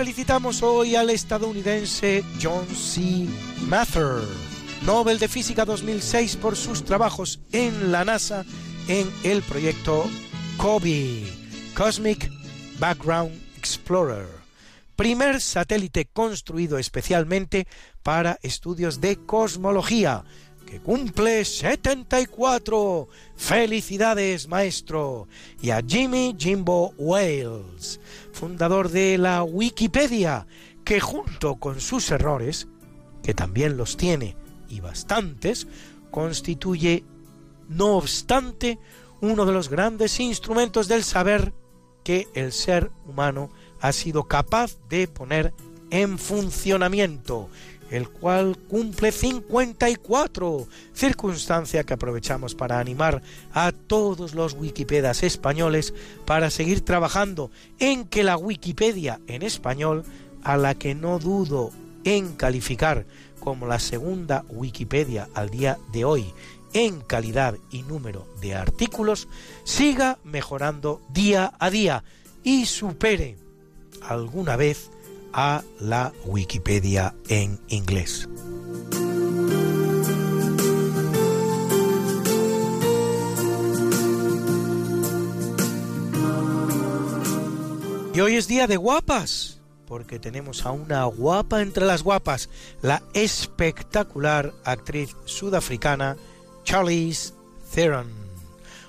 felicitamos hoy al estadounidense John C. Mather, Nobel de Física 2006 por sus trabajos en la NASA en el proyecto COBE, Cosmic Background Explorer, primer satélite construido especialmente para estudios de cosmología, que cumple 74. Felicidades, maestro. Y a Jimmy Jimbo Wales, fundador de la Wikipedia, que junto con sus errores, que también los tiene y bastantes, constituye, no obstante, uno de los grandes instrumentos del saber que el ser humano ha sido capaz de poner en funcionamiento, el cual cumple 54, circunstancia que aprovechamos para animar a todos los Wikipedas españoles para seguir trabajando en que la Wikipedia en español, a la que no dudo en calificar como la segunda Wikipedia al día de hoy en calidad y número de artículos, siga mejorando día a día y supere alguna vez a la Wikipedia en inglés. Y hoy es día de guapas, porque tenemos a una guapa entre las guapas, la espectacular actriz sudafricana Charlize Theron.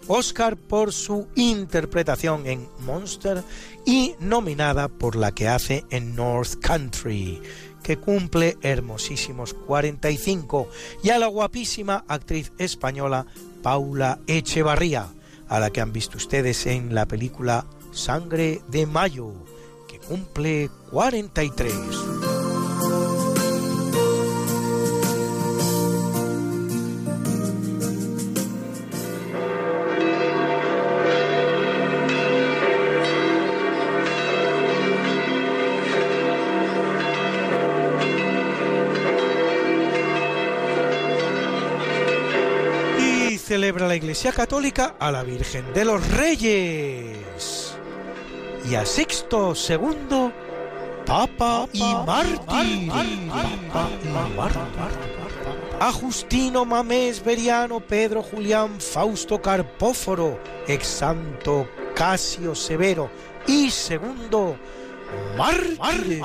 Oscar por su interpretación en Monster y nominada por la que hace en North Country, que cumple hermosísimos 45, y a la guapísima actriz española Paula Echevarría, a la que han visto ustedes en la película Sangre de Mayo, que cumple 43. Celebra la Iglesia Católica a la Virgen de los Reyes y a Sixto II, Papa y Mártir. A Justino Mamés Beriano, Pedro Julián, Fausto Carpóforo, ex santo Casio Severo y segundo mártires.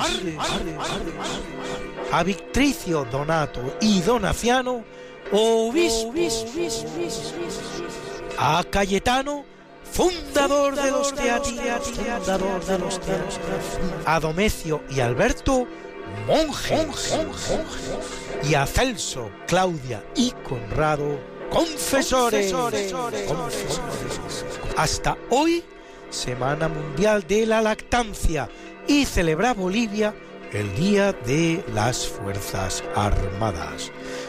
A Victricio Donato y Donaciano, A Cayetano, fundador de los teatros, fundador de los teatros. A Domecio y Alberto, monjes. Y a Celso, Claudia y Conrado. Confesores. Hasta hoy, Semana Mundial de la Lactancia, y celebra Bolivia el Día de las Fuerzas Armadas.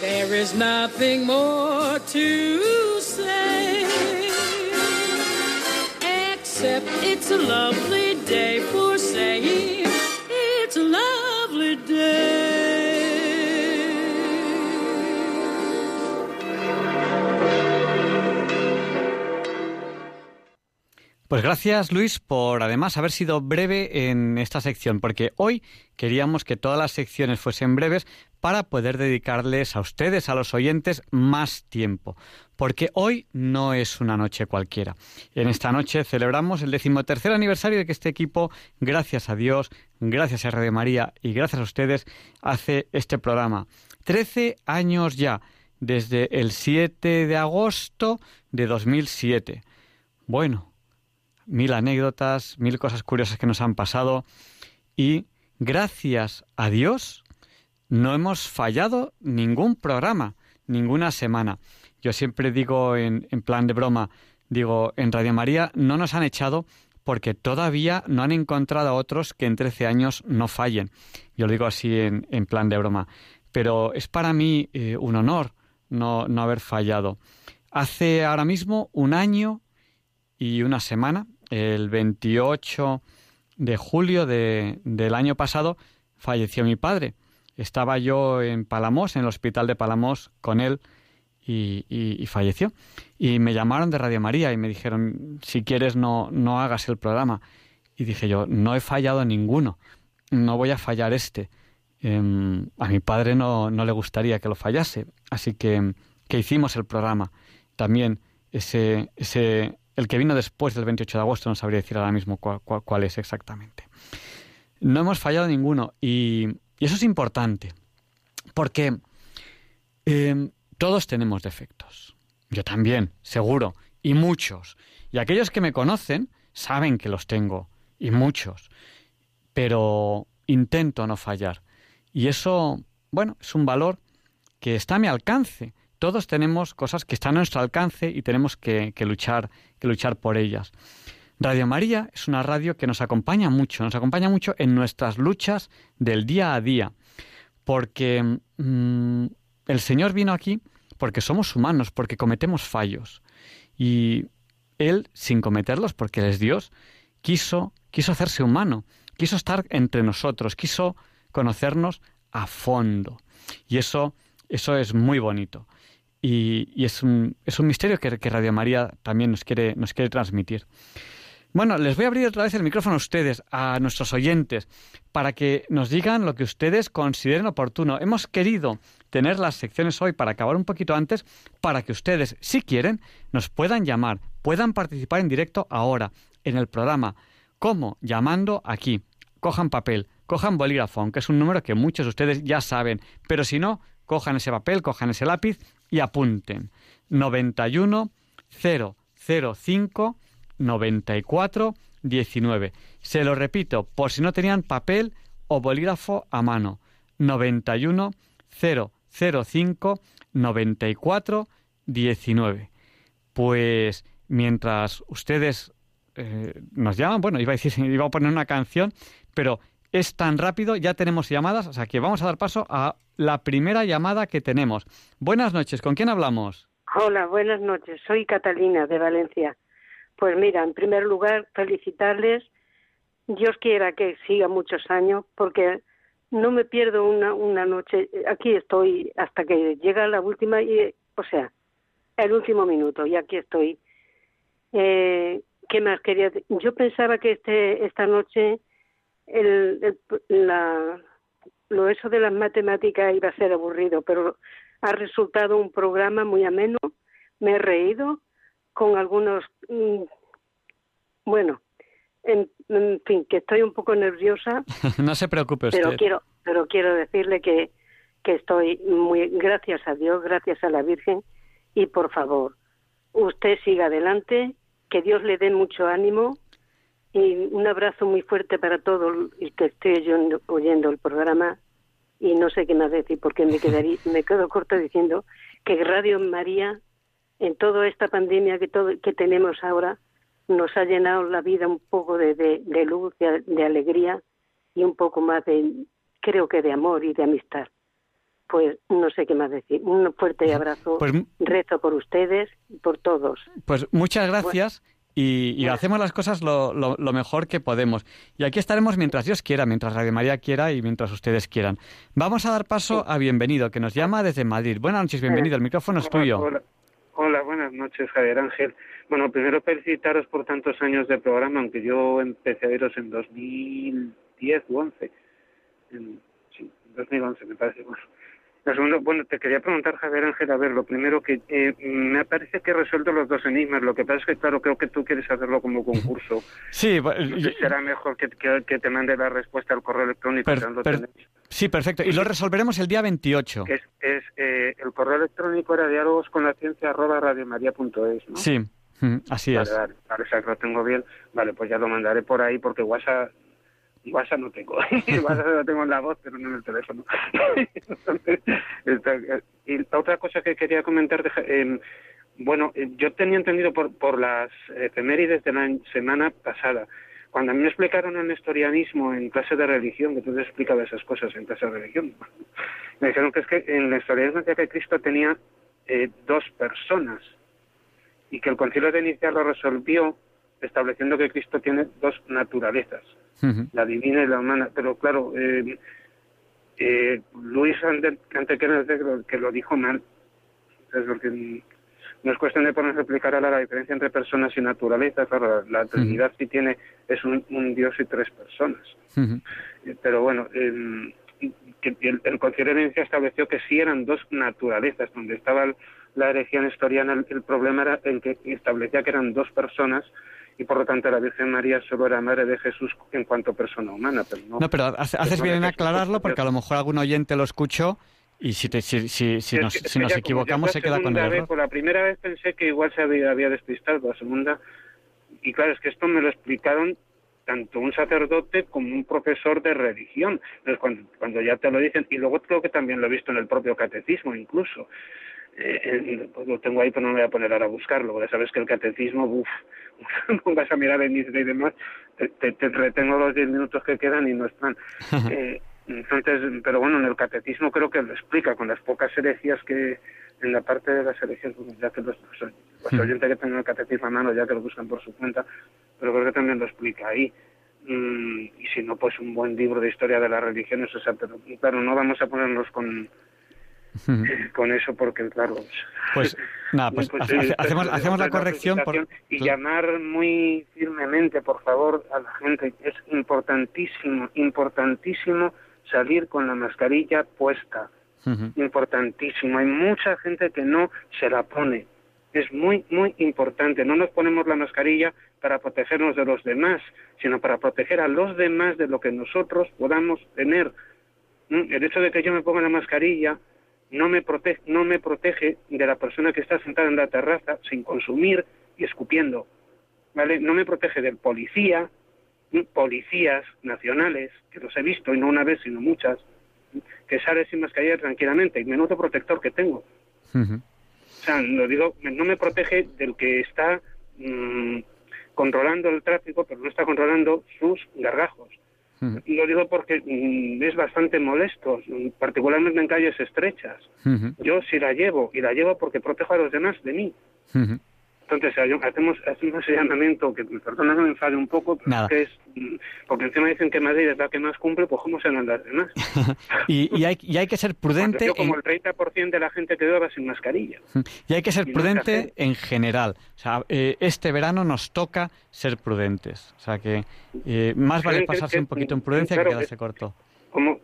There is nothing more to say, except it's a lovely day Pues gracias Luis por además haber sido breve en esta sección, porque hoy queríamos que todas las secciones fuesen breves para poder dedicarles a ustedes, a los oyentes, más tiempo. Porque hoy no es una noche cualquiera. En esta noche celebramos el decimotercer aniversario de que este equipo, gracias a Dios, gracias a Radio María y gracias a ustedes, hace este programa. Trece años ya, desde el 7 de agosto de 2007. Bueno, mil anécdotas, mil cosas curiosas que nos han pasado y gracias a Dios no hemos fallado ningún programa, ninguna semana. Yo siempre digo en, en, plan de broma, digo, en Radio María no nos han echado porque todavía no han encontrado a otros que en 13 años no fallen. Yo lo digo así en, en plan de broma. pero es para mí eh, un honor no, no haber fallado. Hace ahora mismo un año y una semana, el 28 de julio de, del año pasado, falleció mi padre. Estaba yo en Palamos, en el hospital de Palamos, con él y, y, falleció. Y me llamaron de Radio María y me dijeron, si quieres no, no hagas el programa. Y dije yo, no he fallado ninguno, no voy a fallar este. Em, a mi padre no, no, le gustaría que lo fallase, así que, que hicimos el programa. También ese, ese, el que vino después del 28 de agosto no sabría decir ahora mismo cuál, cuál, es exactamente. No hemos fallado ninguno y, eso es importante, porque eh, todos tenemos defectos. Yo también, seguro, y muchos. Y aquellos que me conocen saben que los tengo, y muchos. Pero intento no fallar. Y eso, bueno, es un valor que está a mi alcance. Todos tenemos cosas que están a nuestro alcance y tenemos que, luchar, que luchar por ellas. Radio María es una radio que nos acompaña mucho, nos acompaña mucho en nuestras luchas del día a día, porque mm, el Señor vino aquí porque somos humanos, porque cometemos fallos. Y Él, sin cometerlos, porque Él es Dios, quiso, quiso hacerse humano, quiso estar entre nosotros, quiso conocernos a fondo. Y eso, eso es muy bonito. Y, y es, un, es, un, misterio que, que, Radio María también nos quiere, nos quiere transmitir. Bueno, les voy a abrir otra vez el micrófono a ustedes, a nuestros oyentes, para que nos digan lo que ustedes consideren oportuno. Hemos querido tener las secciones hoy para acabar un poquito antes, para que ustedes, si quieren, nos puedan llamar, puedan participar en directo ahora en el programa. ¿Cómo? Llamando aquí. Cojan papel, cojan bolígrafo, aunque es un número que muchos de ustedes ya saben, pero si no, cojan ese papel, cojan ese lápiz y apunten. 91 005 94 19. Se lo repito, por si no tenían papel o bolígrafo a mano. 91 005 94 19. Pues mientras ustedes eh, nos llaman, bueno, iba a decir, iba a poner una canción, pero es tan rápido, ya tenemos llamadas, o sea que vamos a dar paso a la primera llamada que tenemos. Buenas noches, ¿con quién hablamos? Hola, buenas noches, soy Catalina de Valencia. Pues mira, en primer lugar, felicitarles. Dios quiera que siga muchos años, porque no me pierdo una, una noche. Aquí estoy hasta que llega la última, y, o sea, el último minuto, y aquí estoy. Eh, ¿Qué más quería? Yo pensaba que este esta noche el, la, lo eso de las matemáticas iba a ser aburrido, pero ha resultado un programa muy ameno. Me he reído con algunos, mm, bueno, en, fin, que estoy un poco nerviosa. no se preocupe usted. Pero quiero, pero quiero decirle que, que estoy muy, gracias a Dios, gracias a la Virgen, y por favor, usted siga adelante, que Dios le dé mucho ánimo y un abrazo muy fuerte para todo el que esté oyendo, el programa y no sé qué más decir porque me quedaría, me quedo corto diciendo que Radio María en toda esta pandemia que, todo, que tenemos ahora, nos ha llenado la vida un poco de, de, luz, de, alegría y un poco más de, creo que de amor y de amistad. Pues no sé qué más decir. Un fuerte abrazo. Pues, rezo por ustedes y por todos. Pues muchas gracias. Y, y hacemos las cosas lo, lo, lo, mejor que podemos. Y aquí estaremos mientras Dios quiera, mientras Radio María quiera y mientras ustedes quieran. Vamos a dar paso a Bienvenido, que nos llama desde Madrid. Buenas noches, bienvenido. El micrófono es tuyo. Hola. Hola, buenas noches, Javier Ángel. Bueno, primero felicitaros por tantos años de programa, aunque yo empecé a veros en 2010 u 11. En, sí, 2011 me parece. Bueno, segundo, bueno, te quería preguntar, Javier Ángel, a ver, lo primero que eh, me parece que he resuelto los dos enigmas. Lo que pasa es que, claro, creo que tú quieres hacerlo como concurso. Sí, será mejor que, que, que, te mande la respuesta al correo electrónico. Per, per, sí, perfecto. Y lo resolveremos el día 28. Es, es eh, el correo electrónico era diálogos con la ciencia arroba ¿no? Sí, así vale, es. Vale, vale, o sea, que lo tengo bien. Vale, pues ya lo mandaré por ahí porque WhatsApp WhatsApp no tengo, WhatsApp lo tengo en la voz, pero no en el teléfono. y otra cosa que quería comentar, eh, bueno, yo tenía entendido por, por las efemérides de la semana pasada, cuando a mí me explicaron el nestorianismo en clase de religión, que tú te explicabas esas cosas en clase de religión, me dijeron que es que en el nestorianismo decía que Cristo tenía eh, dos personas y que el concilio de Nicea lo resolvió estableciendo que Cristo tiene dos naturalezas, la divina y la humana. Pero claro, eh, eh, Luis Antequera que lo dijo mal. Es lo que no es cuestión de ponerse a explicar ahora la diferencia entre personas y naturaleza. Claro, la, Trinidad sí tiene, es un, Dios y tres personas. Eh, pero bueno, el, el, Concilio de estableció que sí eran dos naturalezas, donde estaba la herejía nestoriana, el, el problema era el que establecía que eran dos personas y por lo tanto la Virgen María solo era madre de Jesús en cuanto persona humana. Pero no, no pero haces bien en aclararlo porque a lo mejor algún oyente lo escuchó y si, si, si, si nos, si nos equivocamos se queda con el error. por la primera vez pensé que igual se había, había despistado, la segunda... Y claro, es que esto me lo explicaron tanto un sacerdote como un profesor de religión. Entonces, cuando, cuando ya te lo dicen, y luego creo que también lo he visto en el propio catecismo incluso, eh, pues lo tengo ahí, pero no me voy a poner ahora a buscarlo, porque sabes que el catecismo, uff, no vas a mirar el índice y demás, te, te, retengo los 10 minutos que quedan y no están. Eh, entonces, pero bueno, en el catecismo creo que lo explica, con las pocas herejías que, en la parte de las herejías, ya que los, oyentes que tengan el catecismo a mano, ya que lo buscan por su cuenta, pero creo que también lo explica ahí. Mm, y si no, pues un buen libro de historia de las religiones, o sea, pero claro, no vamos a ponernos con con eso porque claro pues nada pues, pues hacemos, hacemos la corrección y llamar muy firmemente por favor a la gente. Es importantísimo importantísimo salir con la mascarilla puesta. Importantísimo. Hay mucha gente que no se la pone. Es muy muy importante. No nos ponemos la mascarilla para protegernos de los demás sino para proteger a los demás de lo que nosotros podamos tener. El hecho de que yo me ponga la mascarilla no me, protege, no me protege de la persona que está sentada en la terraza sin consumir y escupiendo. ¿vale? No me protege del policía, policías nacionales, que los he visto, y no una vez, sino muchas, que sale sin mascarilla tranquilamente, y menudo protector que tengo. O sea, lo digo, no me protege del que está mm, controlando el tráfico, pero no está controlando sus gargajos. Lo digo porque mm, es bastante molesto, particularmente en calles estrechas. Yo sí la llevo, y la llevo porque protejo a los demás de mí. Entonces hacemos, hacemos ese llamamiento que perdona que me enfade un poco, que es, mm, porque encima dicen que Madrid es la que más cumple, pues ¿cómo serán las demás? y, y, hay, y hay que ser prudente. Yo como el 30% de la gente que va sin mascarilla. Y hay que ser prudente en general. O sea, eh, este verano nos toca ser prudentes. O sea que eh, más vale pasarse un poquito en prudencia que quedarse corto. Como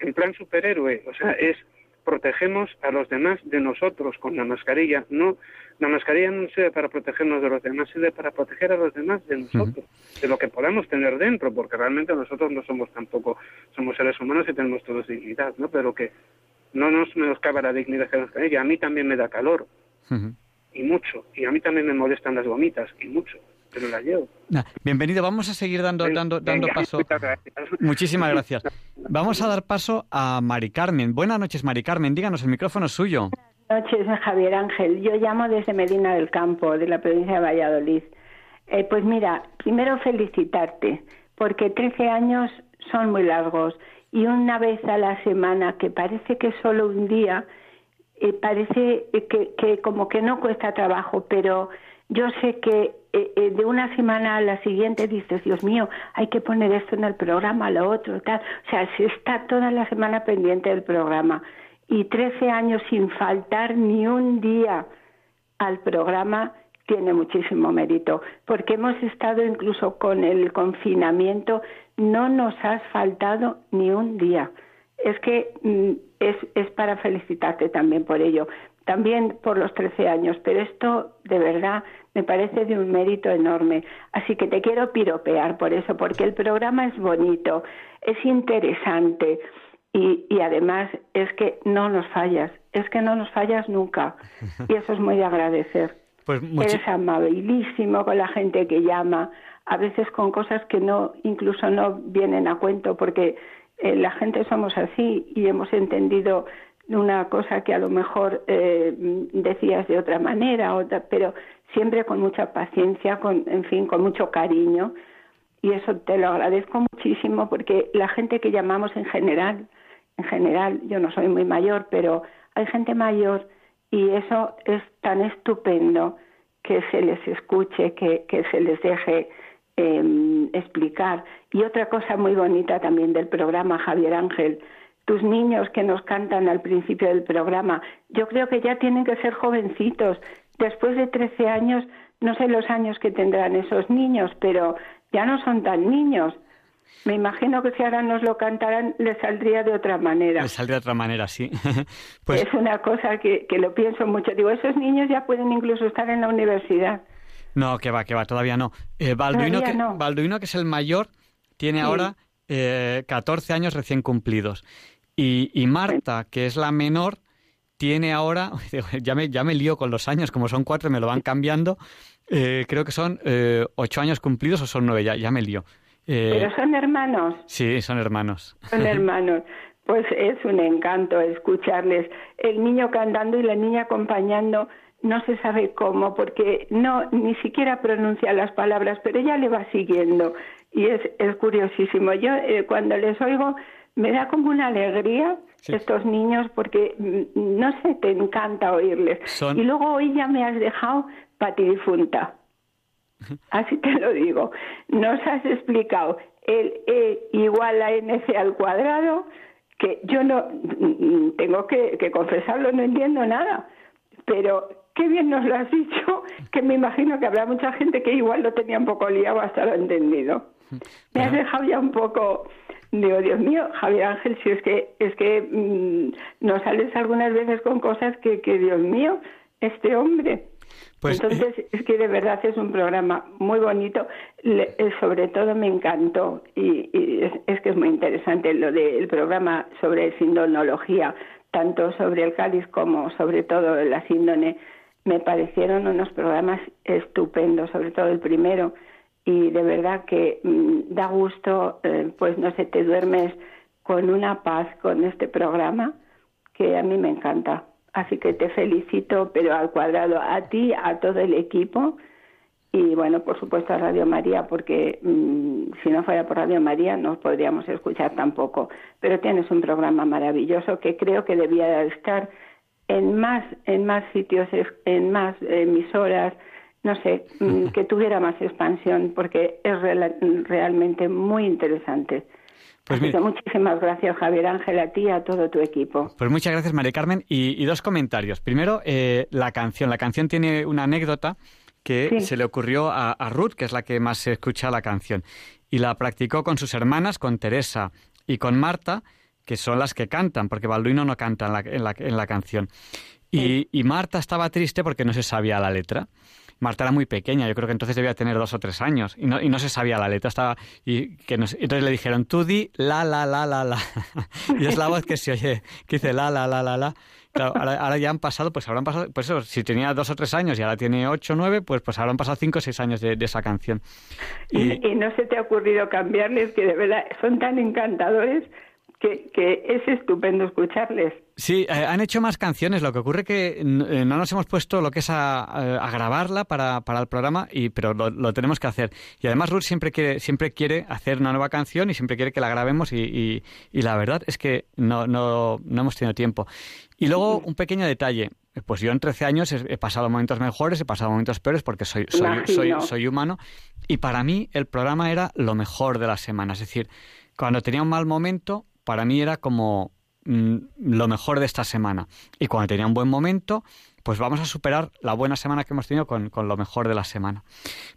en plan superhéroe, o sea, es protegemos a los demás de nosotros con la mascarilla. No, la mascarilla no sirve para protegernos de los demás, sirve para proteger a los demás de nosotros, de lo que podamos tener dentro, porque realmente nosotros no somos tampoco, somos seres humanos y tenemos todos dignidad, ¿no? Pero que no nos menoscaba la dignidad de la mascarilla. A mí también me da calor, y mucho, y a mí también me molestan las gomitas, y mucho pero la llevo. bienvenido, vamos a seguir dando, dando, dando paso. Muchísimas gracias. Vamos a dar paso a Mari Carmen. Buenas noches, Mari Carmen, díganos, el micrófono es suyo. Buenas noches, Javier Ángel. Yo llamo desde Medina del Campo, de la provincia de Valladolid. Eh, pues mira, primero felicitarte, porque 13 años son muy largos y una vez a la semana, que parece que es solo un día, eh, parece que, que como que no cuesta trabajo, pero yo sé que eh, eh, de una semana a la siguiente dices, Dios mío, hay que poner esto en el programa, lo otro, tal. O sea, se está toda la semana pendiente del programa. Y 13 años sin faltar ni un día al programa tiene muchísimo mérito, porque hemos estado incluso con el confinamiento, no nos has faltado ni un día. Es que mm, es, es para felicitarte también por ello también por los 13 años, pero esto de verdad me parece de un mérito enorme. Así que te quiero piropear por eso, porque el programa es bonito, es interesante y, y además es que no nos fallas, es que no nos fallas nunca y eso es muy de agradecer. Pues Eres amabilísimo con la gente que llama, a veces con cosas que no, incluso no vienen a cuento, porque eh, la gente somos así y hemos entendido una cosa que a lo mejor eh, decías de otra manera, otra, pero siempre con mucha paciencia, con, en fin, con mucho cariño. y eso te lo agradezco muchísimo porque la gente que llamamos en general, en general, yo no soy muy mayor, pero hay gente mayor y eso es tan estupendo que se les escuche, que, que se les deje eh, explicar. Y otra cosa muy bonita también del programa, Javier Ángel, tus niños que nos cantan al principio del programa, yo creo que ya tienen que ser jovencitos. Después de 13 años, no sé los años que tendrán esos niños, pero ya no son tan niños. Me imagino que si ahora nos lo cantaran, les saldría de otra manera. Les saldría de otra manera, sí. pues... Es una cosa que, que lo pienso mucho. Digo, esos niños ya pueden incluso estar en la universidad. No, que va, que va, todavía no. Eh, Balduino, Todavía que, no. Balduino, que es el mayor, tiene Sí. ahora eh, 14 años recién cumplidos. Y, y Marta, que es la menor, tiene ahora, ya me, ya me lío con los años, como son cuatro, me lo van cambiando. Eh, creo que son eh, ocho años cumplidos o son nueve, ya, ya me lío. Eh, Pero son hermanos, Sí, son hermanos. son hermanos. Pues es un encanto escucharles. El niño cantando y la niña acompañando, no se sabe cómo, porque no ni siquiera pronuncia las palabras, pero ella le va siguiendo y es, es curiosísimo. Yo eh, cuando les oigo me da como una alegría estos niños porque mm, no sé, te encanta oírles. Son- Y luego hoy ya me has dejado patidifunta. Así te lo digo. Nos has explicado el E igual a NC al cuadrado, que yo no mm, tengo que, que confesarlo, no entiendo nada. Pero qué bien nos lo has dicho, que me imagino que habrá mucha gente que igual lo tenía un poco liado hasta lo entendido. Me has dejado ya un poco, digo, Dios mío, Javier Ángel, si es que, es que mm, nos sales algunas veces con cosas que, que, Dios mío, este hombre. Pues, Entonces, es que de verdad es un programa muy bonito, Le- eh, sobre todo me encantó y, y es, es que es muy interesante lo del programa sobre sindonología, tanto sobre el cáliz como sobre todo la síndone, me parecieron unos programas estupendos, sobre todo el primero, y de verdad que mm, da gusto, eh, pues no sé, te duermes con una paz con este programa que a mí me encanta. Así que te felicito, pero al cuadrado, a ti, a todo el equipo y bueno, por supuesto a Radio María, porque mm, si no fuera por Radio María no os podríamos escuchar tampoco. Pero tienes un programa maravilloso que creo que debía estar en más, en más sitios, en más emisoras, no sé, mm, que tuviera más expansión, porque es realmente muy interesante. Pues mira- muchísimas gracias, Javier Ángel, a ti y a todo tu equipo. Pues muchas gracias, María Carmen. Y, y dos comentarios. Primero, eh, la canción. La canción tiene una anécdota que Sí. se le ocurrió a, a Ruth, que es la que más se escucha la canción. Y la practicó con sus hermanas, con Teresa y con Marta, que son las que cantan, porque Balduino no canta en la, en la, en la canción. Y, y Marta estaba triste porque no se sabía la letra. Marta era muy pequeña, yo creo que entonces debía tener dos o tres años y no, y no se sabía la letra. Estaba y que entonces le dijeron, tú di la, la, la, la, la. y es la voz que se oye, que dice la, la, la, la, la. Claro, ahora, ahora ya han pasado, pues habrán pasado, pues eso, si tenía dos o tres años y ahora tiene ocho o nueve, pues, pues habrán pasado cinco o seis años de, de esa canción. Y, y no se te ha ocurrido cambiarles, que de verdad son tan encantadores que, que es estupendo escucharles. Sí, eh, han hecho más canciones. Lo que ocurre que eh, no nos hemos puesto lo que es a, a- a grabarla para, para el programa, y, pero lo, lo tenemos que hacer. Y además Ruth siempre quiere, siempre quiere hacer una nueva canción y siempre quiere que la grabemos y, y- y la verdad es que no, no, no hemos tenido tiempo. Y luego un pequeño detalle. Pues yo en 13 años he, pasado momentos mejores, he pasado momentos peores porque soy, soy, soy, soy humano. Y para mí el programa era lo mejor de la semana. Es decir, cuando tenía un mal momento, para mí era como mm, lo mejor de esta semana. Y cuando tenía un buen momento, pues vamos a superar la buena semana que hemos tenido con, con lo mejor de la semana.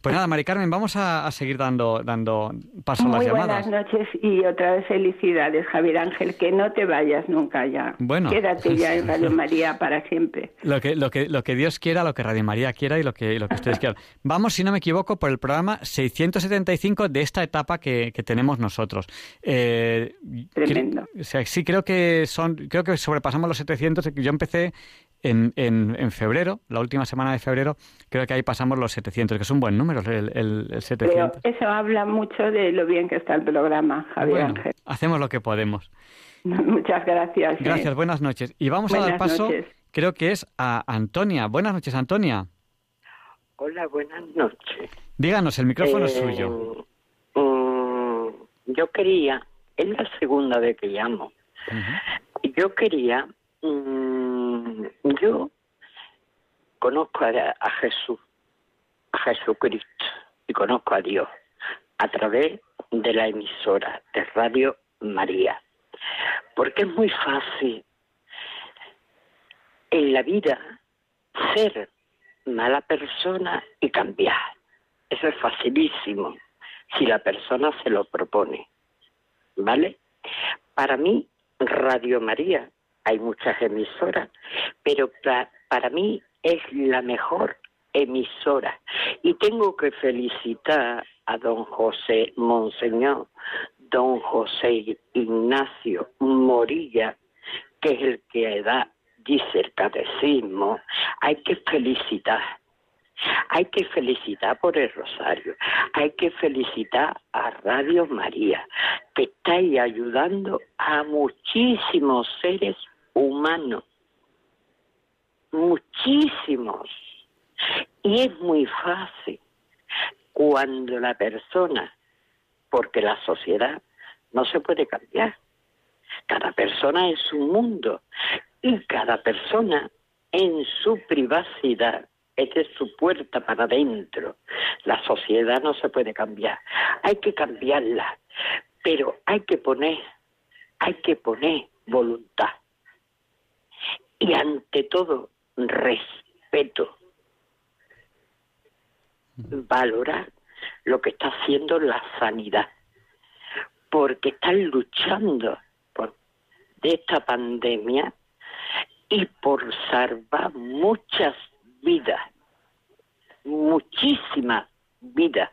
Pues nada, Mari Carmen, vamos a, a seguir dando, dando paso a las Muy llamadas. buenas noches y otra vez felicidades, Javier Ángel, que no te vayas nunca ya. Bueno. Quédate ya en Radio María para siempre. Lo que, lo, que, lo que Dios quiera, lo que Radio María quiera y lo que, lo que ustedes quieran. Vamos, si no me equivoco, por el programa 675 de esta etapa que, que tenemos nosotros. Eh, Tremendo. o sea, sí, creo que son, creo que sobrepasamos los 700. Yo empecé en, en, en febrero, la última semana de febrero, creo que ahí pasamos los 700, que es un buen número, el, el, el Pero 700. eso habla mucho de lo bien que está el programa, Javier Bueno, Ángel. hacemos lo que podemos. Muchas gracias. ¿eh? Gracias, buenas noches. Y vamos a dar paso, noches. creo que es a Antonia. Buenas noches, Antonia. Hola, buenas noches. Díganos, el micrófono es Eh, suyo. mm, yo quería, es la segunda vez que llamo, yo quería, mm, yo conozco a, a Jesús, a Jesucristo, y conozco a Dios a través de la emisora de Radio María. Porque es muy fácil en la vida ser mala persona y cambiar. Eso es facilísimo si la persona se lo propone. ¿Vale? Para mí, Radio María, hay muchas emisoras, pero pa- para mí es la mejor emisora. Y tengo que felicitar a don José Monseñor, don José Ignacio Morilla, que es el que da, dice el catecismo, hay que felicitar. Hay que felicitar por el rosario, hay que felicitar a Radio María, que está ayudando a muchísimos seres humanos, muchísimos. Y es muy fácil cuando la persona, porque la sociedad no se puede cambiar, cada persona es un mundo y cada persona en su privacidad es de su puerta para adentro. La sociedad no se puede cambiar, hay que cambiarla, pero hay que poner, hay que poner voluntad. Y ante todo, respeto. Valorar lo que está haciendo la sanidad, porque están luchando por de esta pandemia y por salvar muchas vidas, muchísimas vidas.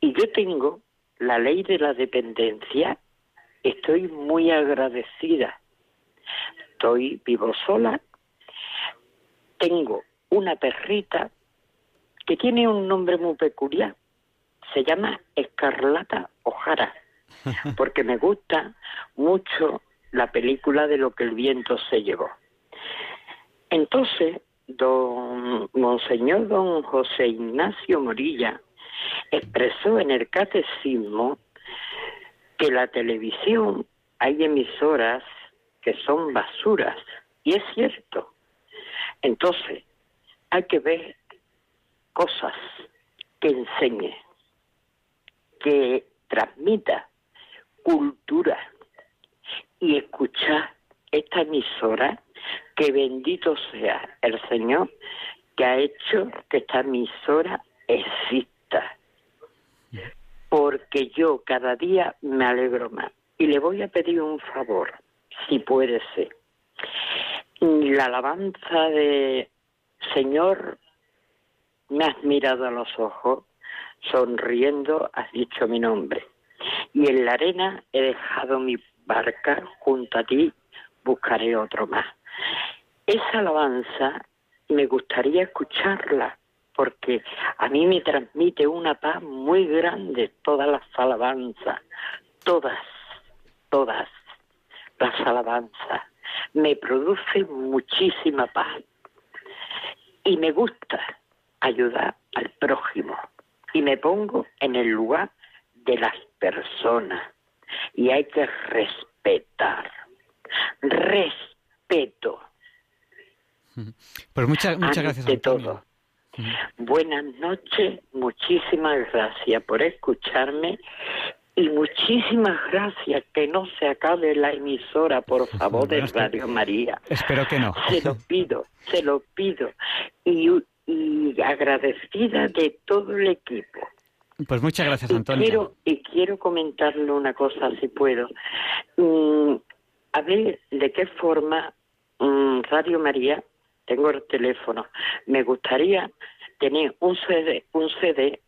Y yo tengo la ley de la dependencia, estoy muy agradecida. Estoy vivo sola, tengo una perrita que tiene un nombre muy peculiar, se llama Escarlata Ojara, porque me gusta mucho la película de lo que el viento se llevó. Entonces, don Monseñor don José Ignacio Morilla expresó en el catecismo que la televisión hay emisoras que son basuras, y es cierto. Entonces, hay que ver cosas que enseñe, que transmita cultura y escuchar esta emisora, que bendito sea el Señor que ha hecho que esta emisora exista. Porque yo cada día me alegro más. Y le voy a pedir un favor, si puede ser. La alabanza de Señor, me has mirado a los ojos, sonriendo has dicho mi nombre. Y en la arena he dejado mi barca, junto a ti buscaré otro más. Esa alabanza me gustaría escucharla porque a mí me transmite una paz muy grande todas las alabanzas, todas, todas las alabanzas. Me produce muchísima paz y me gusta ayudar al prójimo y me pongo en el lugar de las personas y hay que respetar. Respeto. Pues muchas, muchas gracias, Antonio. todo. Buenas noches, muchísimas gracias por escucharme y muchísimas gracias que no se acabe la emisora, por favor, de Radio María. Espero que no. Se lo pido, se lo pido. Y, y agradecida de todo el equipo. Pues muchas gracias, Y Antonio. quiero, y quiero comentarle una cosa, si puedo. Mm, a ver de qué forma mm, Radio María, tengo el teléfono, me gustaría tener un CD, un CD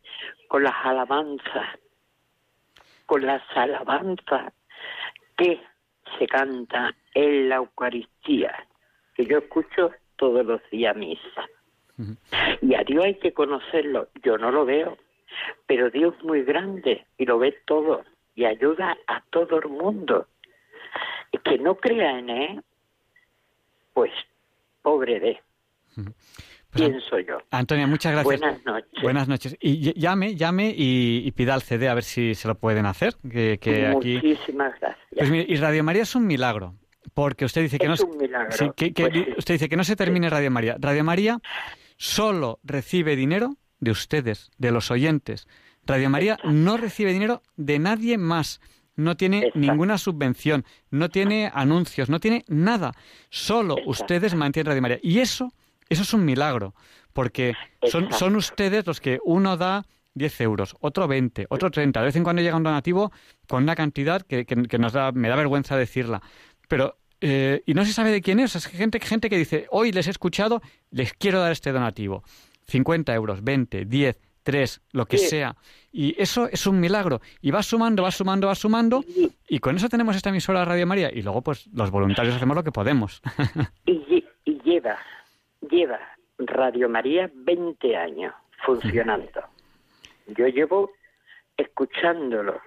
con las alabanzas, con las alabanzas que se canta en la Eucaristía, que yo escucho todos los días misa. Y a Dios hay que conocerlo. Yo no lo veo, pero Dios es muy grande y lo ve todo y ayuda a todo el mundo. Y que no crea en Él, pues pobre de. Yo. Antonia, muchas gracias. Buenas noches. Buenas noches. Y ll- llame, llame y, y pida el CD a ver si se lo pueden hacer. Que, que aquí... Muchísimas gracias. Pues mire, y Radio María es un milagro. Porque usted dice que Es no un milagro, sí, que- que pues usted dice que no se termine Radio María. Radio María solo recibe dinero de ustedes, de los oyentes. Radio María no recibe dinero de nadie más. No tiene ninguna subvención, no tiene anuncios, no tiene nada. Solo ustedes mantienen Radio María. Y eso, eso es un milagro, porque son, son ustedes los que uno da 10 euros, otro 20, otro 30. De vez en cuando llega un donativo con una cantidad que, que- que nos da, me da vergüenza decirla. Pero, eh, y no se sabe de quién es. Es gente, gente que dice, hoy les he escuchado, les quiero dar este donativo. 50 euros, 20, 10, 3, lo que Sí. sea. Y eso es un milagro. Y va sumando, va sumando, va sumando. Y con eso tenemos esta emisora de Radio María. Y luego, pues, los voluntarios hacemos lo que podemos. Y, y lleva, lleva Radio María 20 años funcionando. Yo llevo escuchándolo,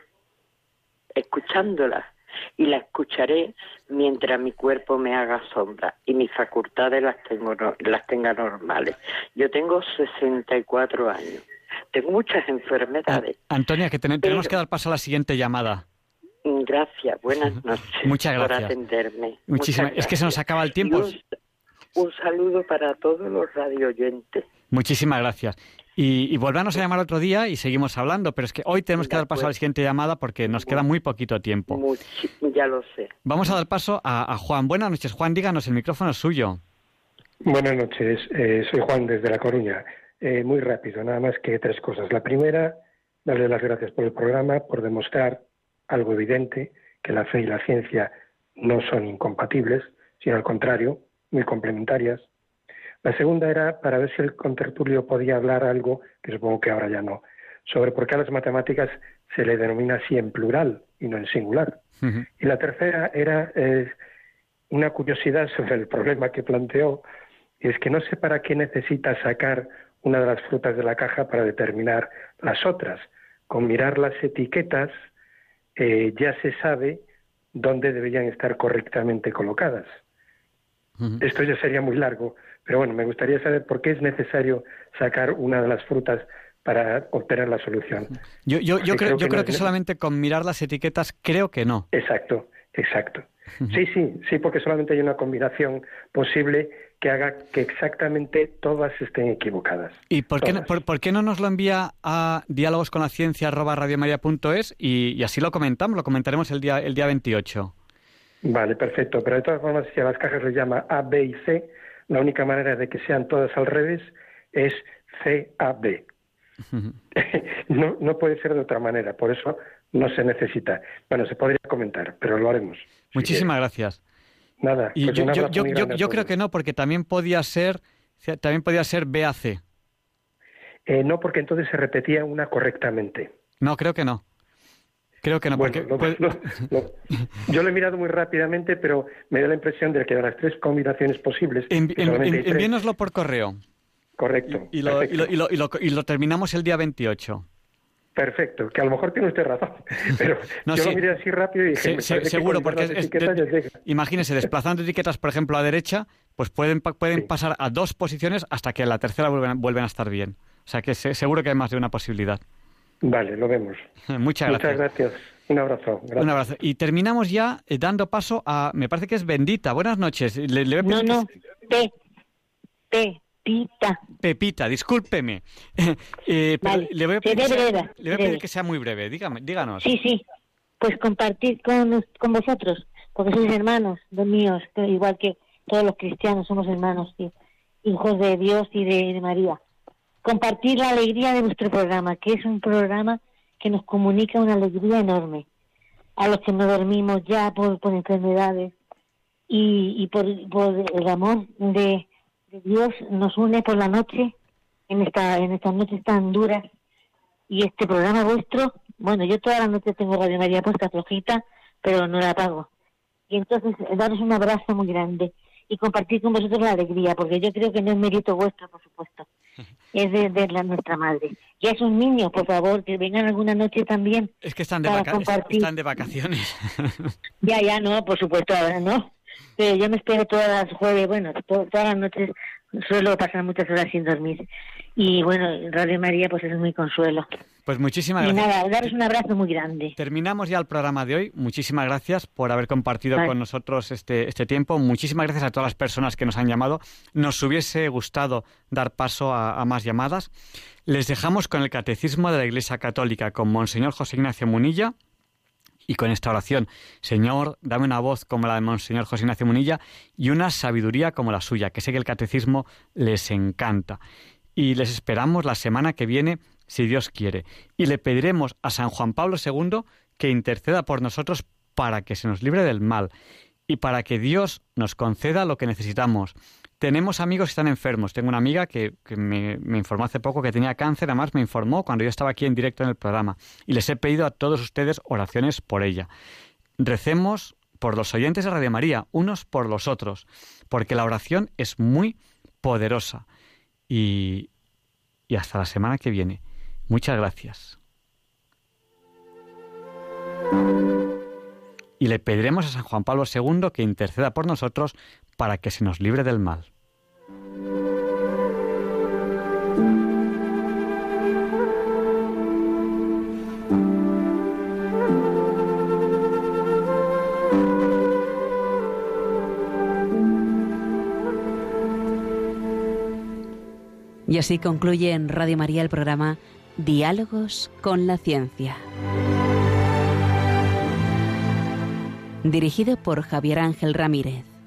escuchándola, y la escucharé mientras mi cuerpo me haga sombra y mis facultades las tengo las tenga normales. Yo tengo 64 años. Tengo muchas enfermedades. Antonia, que ten- tenemos que dar paso a la siguiente llamada. Gracias, buenas noches. Muchas por gracias. atenderme. Muchísimas. Muchas Es que se nos acaba el tiempo. Un, saludo para todos los radioyentes. Muchísimas gracias. Y, y volvernos a llamar otro día y seguimos hablando, pero es que hoy tenemos que dar paso a la siguiente llamada porque nos queda muy poquito tiempo. Muchi- ya lo sé. Vamos a dar paso a, a Juan. Buenas noches, Juan, díganos, el micrófono es suyo. Buenas noches, eh, soy Juan desde La Coruña. Eh, muy rápido, nada más que tres cosas. La primera, darle las gracias por el programa, por demostrar algo evidente, que la fe y la ciencia no son incompatibles, sino al contrario, muy complementarias. La segunda era para ver si el contertulio podía hablar algo, que supongo que ahora ya no, sobre por qué a las matemáticas se le denomina así en plural y no en singular. Y la tercera era eh, una curiosidad sobre el problema que planteó, y es que no sé para qué necesita sacar una de las frutas de la caja para determinar las otras. Con mirar las etiquetas eh, ya se sabe dónde deberían estar correctamente colocadas. Esto ya sería muy largo, pero bueno, me gustaría saber por qué es necesario sacar una de las frutas para obtener la solución. Yo, yo, yo creo, yo no creo que solamente con mirar las etiquetas, creo que no. Exacto, exacto. Sí, sí, sí, porque solamente hay una combinación posible que haga que exactamente todas estén equivocadas. ¿Y por qué, no, por, por qué no nos lo envía a diálogosconlaciencia.es y, y así lo comentamos? Lo comentaremos el día, el día 28. Vale, perfecto. Pero de todas formas, si a las cajas les llama A, B y C, la única manera de que sean todas al revés es C, A, B. No, no puede ser de otra manera, por eso no se necesita. Bueno, se podría comentar, pero lo haremos. Muchísimas gracias. Nada, Y pues yo, a creo que no, porque también podía ser, también podía ser BAC. Eh, no, porque entonces se repetía una correctamente. No, creo que no. Creo que no, Bueno, porque yo lo he mirado muy rápidamente, pero me da la impresión de que de las tres combinaciones posibles, en- en- envíenoslo por correo. correcto, Y lo, y, perfecto. lo, y, lo, y, lo, y lo terminamos el día 28. Perfecto, que a lo mejor tiene usted razón, pero yo sí. lo miré así rápido y dije, parece que seguro, porque es- de- imagínese, desplazando etiquetas, por ejemplo, a derecha, pues pueden, pueden pasar a dos posiciones hasta que a la tercera vuelven, vuelven a estar bien. O sea que se- seguro que hay más de una posibilidad. Vale, lo vemos. Muchas gracias. Muchas gracias. Un abrazo. Gracias. Un abrazo. Y terminamos ya eh, dando paso a, me parece que es Bendita. Buenas noches. Le, le voy a No, no, Pepita. Pepita, discúlpeme. Eh, Vale, le voy a pedir, que sea, breve, le voy a pedir que sea muy breve. Dígame, díganos. Sí, sí. Pues compartir con, con vosotros, porque sois hermanos de míos, igual que todos los cristianos somos hermanos, hijos de Dios y de, de María. Compartir la alegría de vuestro programa, que es un programa que nos comunica una alegría enorme. A los que no dormimos ya por, enfermedades y, y por, el amor de, Dios nos une por la noche en esta en estas noches tan duras y este programa vuestro bueno yo toda la noche tengo Radio María puesta flojita pero no la apago y entonces daros un abrazo muy grande y compartir con vosotros la alegría porque yo creo que no es mérito vuestro por supuesto es de, de la, nuestra madre y a esos niños por favor que vengan alguna noche también Es que están de, vaca- están de vacaciones. ya, ya, no, por supuesto, ahora no. Pero yo me espero todas las jueves, bueno, to- todas las noches suelo pasar muchas horas sin dormir. Y bueno, Radio María pues es muy consuelo. Pues muchísimas Y gracias. nada, daros un abrazo muy grande. Terminamos ya el programa de hoy. Muchísimas gracias por haber compartido Vale. con nosotros este, este tiempo. Muchísimas gracias a todas las personas que nos han llamado. Nos hubiese gustado dar paso a, a más llamadas. Les dejamos con el Catecismo de la Iglesia Católica con Monseñor José Ignacio Munilla y con esta oración. Señor, dame una voz como la de Monseñor José Ignacio Munilla y una sabiduría como la suya, que sé que el Catecismo les encanta. Y les esperamos la semana que viene, si Dios quiere. Y le pediremos a San Juan Pablo II que interceda por nosotros para que se nos libre del mal y para que Dios nos conceda lo que necesitamos. Tenemos amigos que están enfermos. Tengo una amiga que, me, informó hace poco que tenía cáncer, además me informó cuando yo estaba aquí en directo en el programa. Y les he pedido a todos ustedes oraciones por ella. Recemos por los oyentes de Radio María, unos por los otros, porque la oración es muy poderosa. Y hasta la semana que viene. Muchas gracias. Y le pediremos a San Juan Pablo II que interceda por nosotros para que se nos libre del mal. Y así concluye en Radio María el programa Diálogos con la Ciencia. Dirigido por Javier Ángel Ramírez.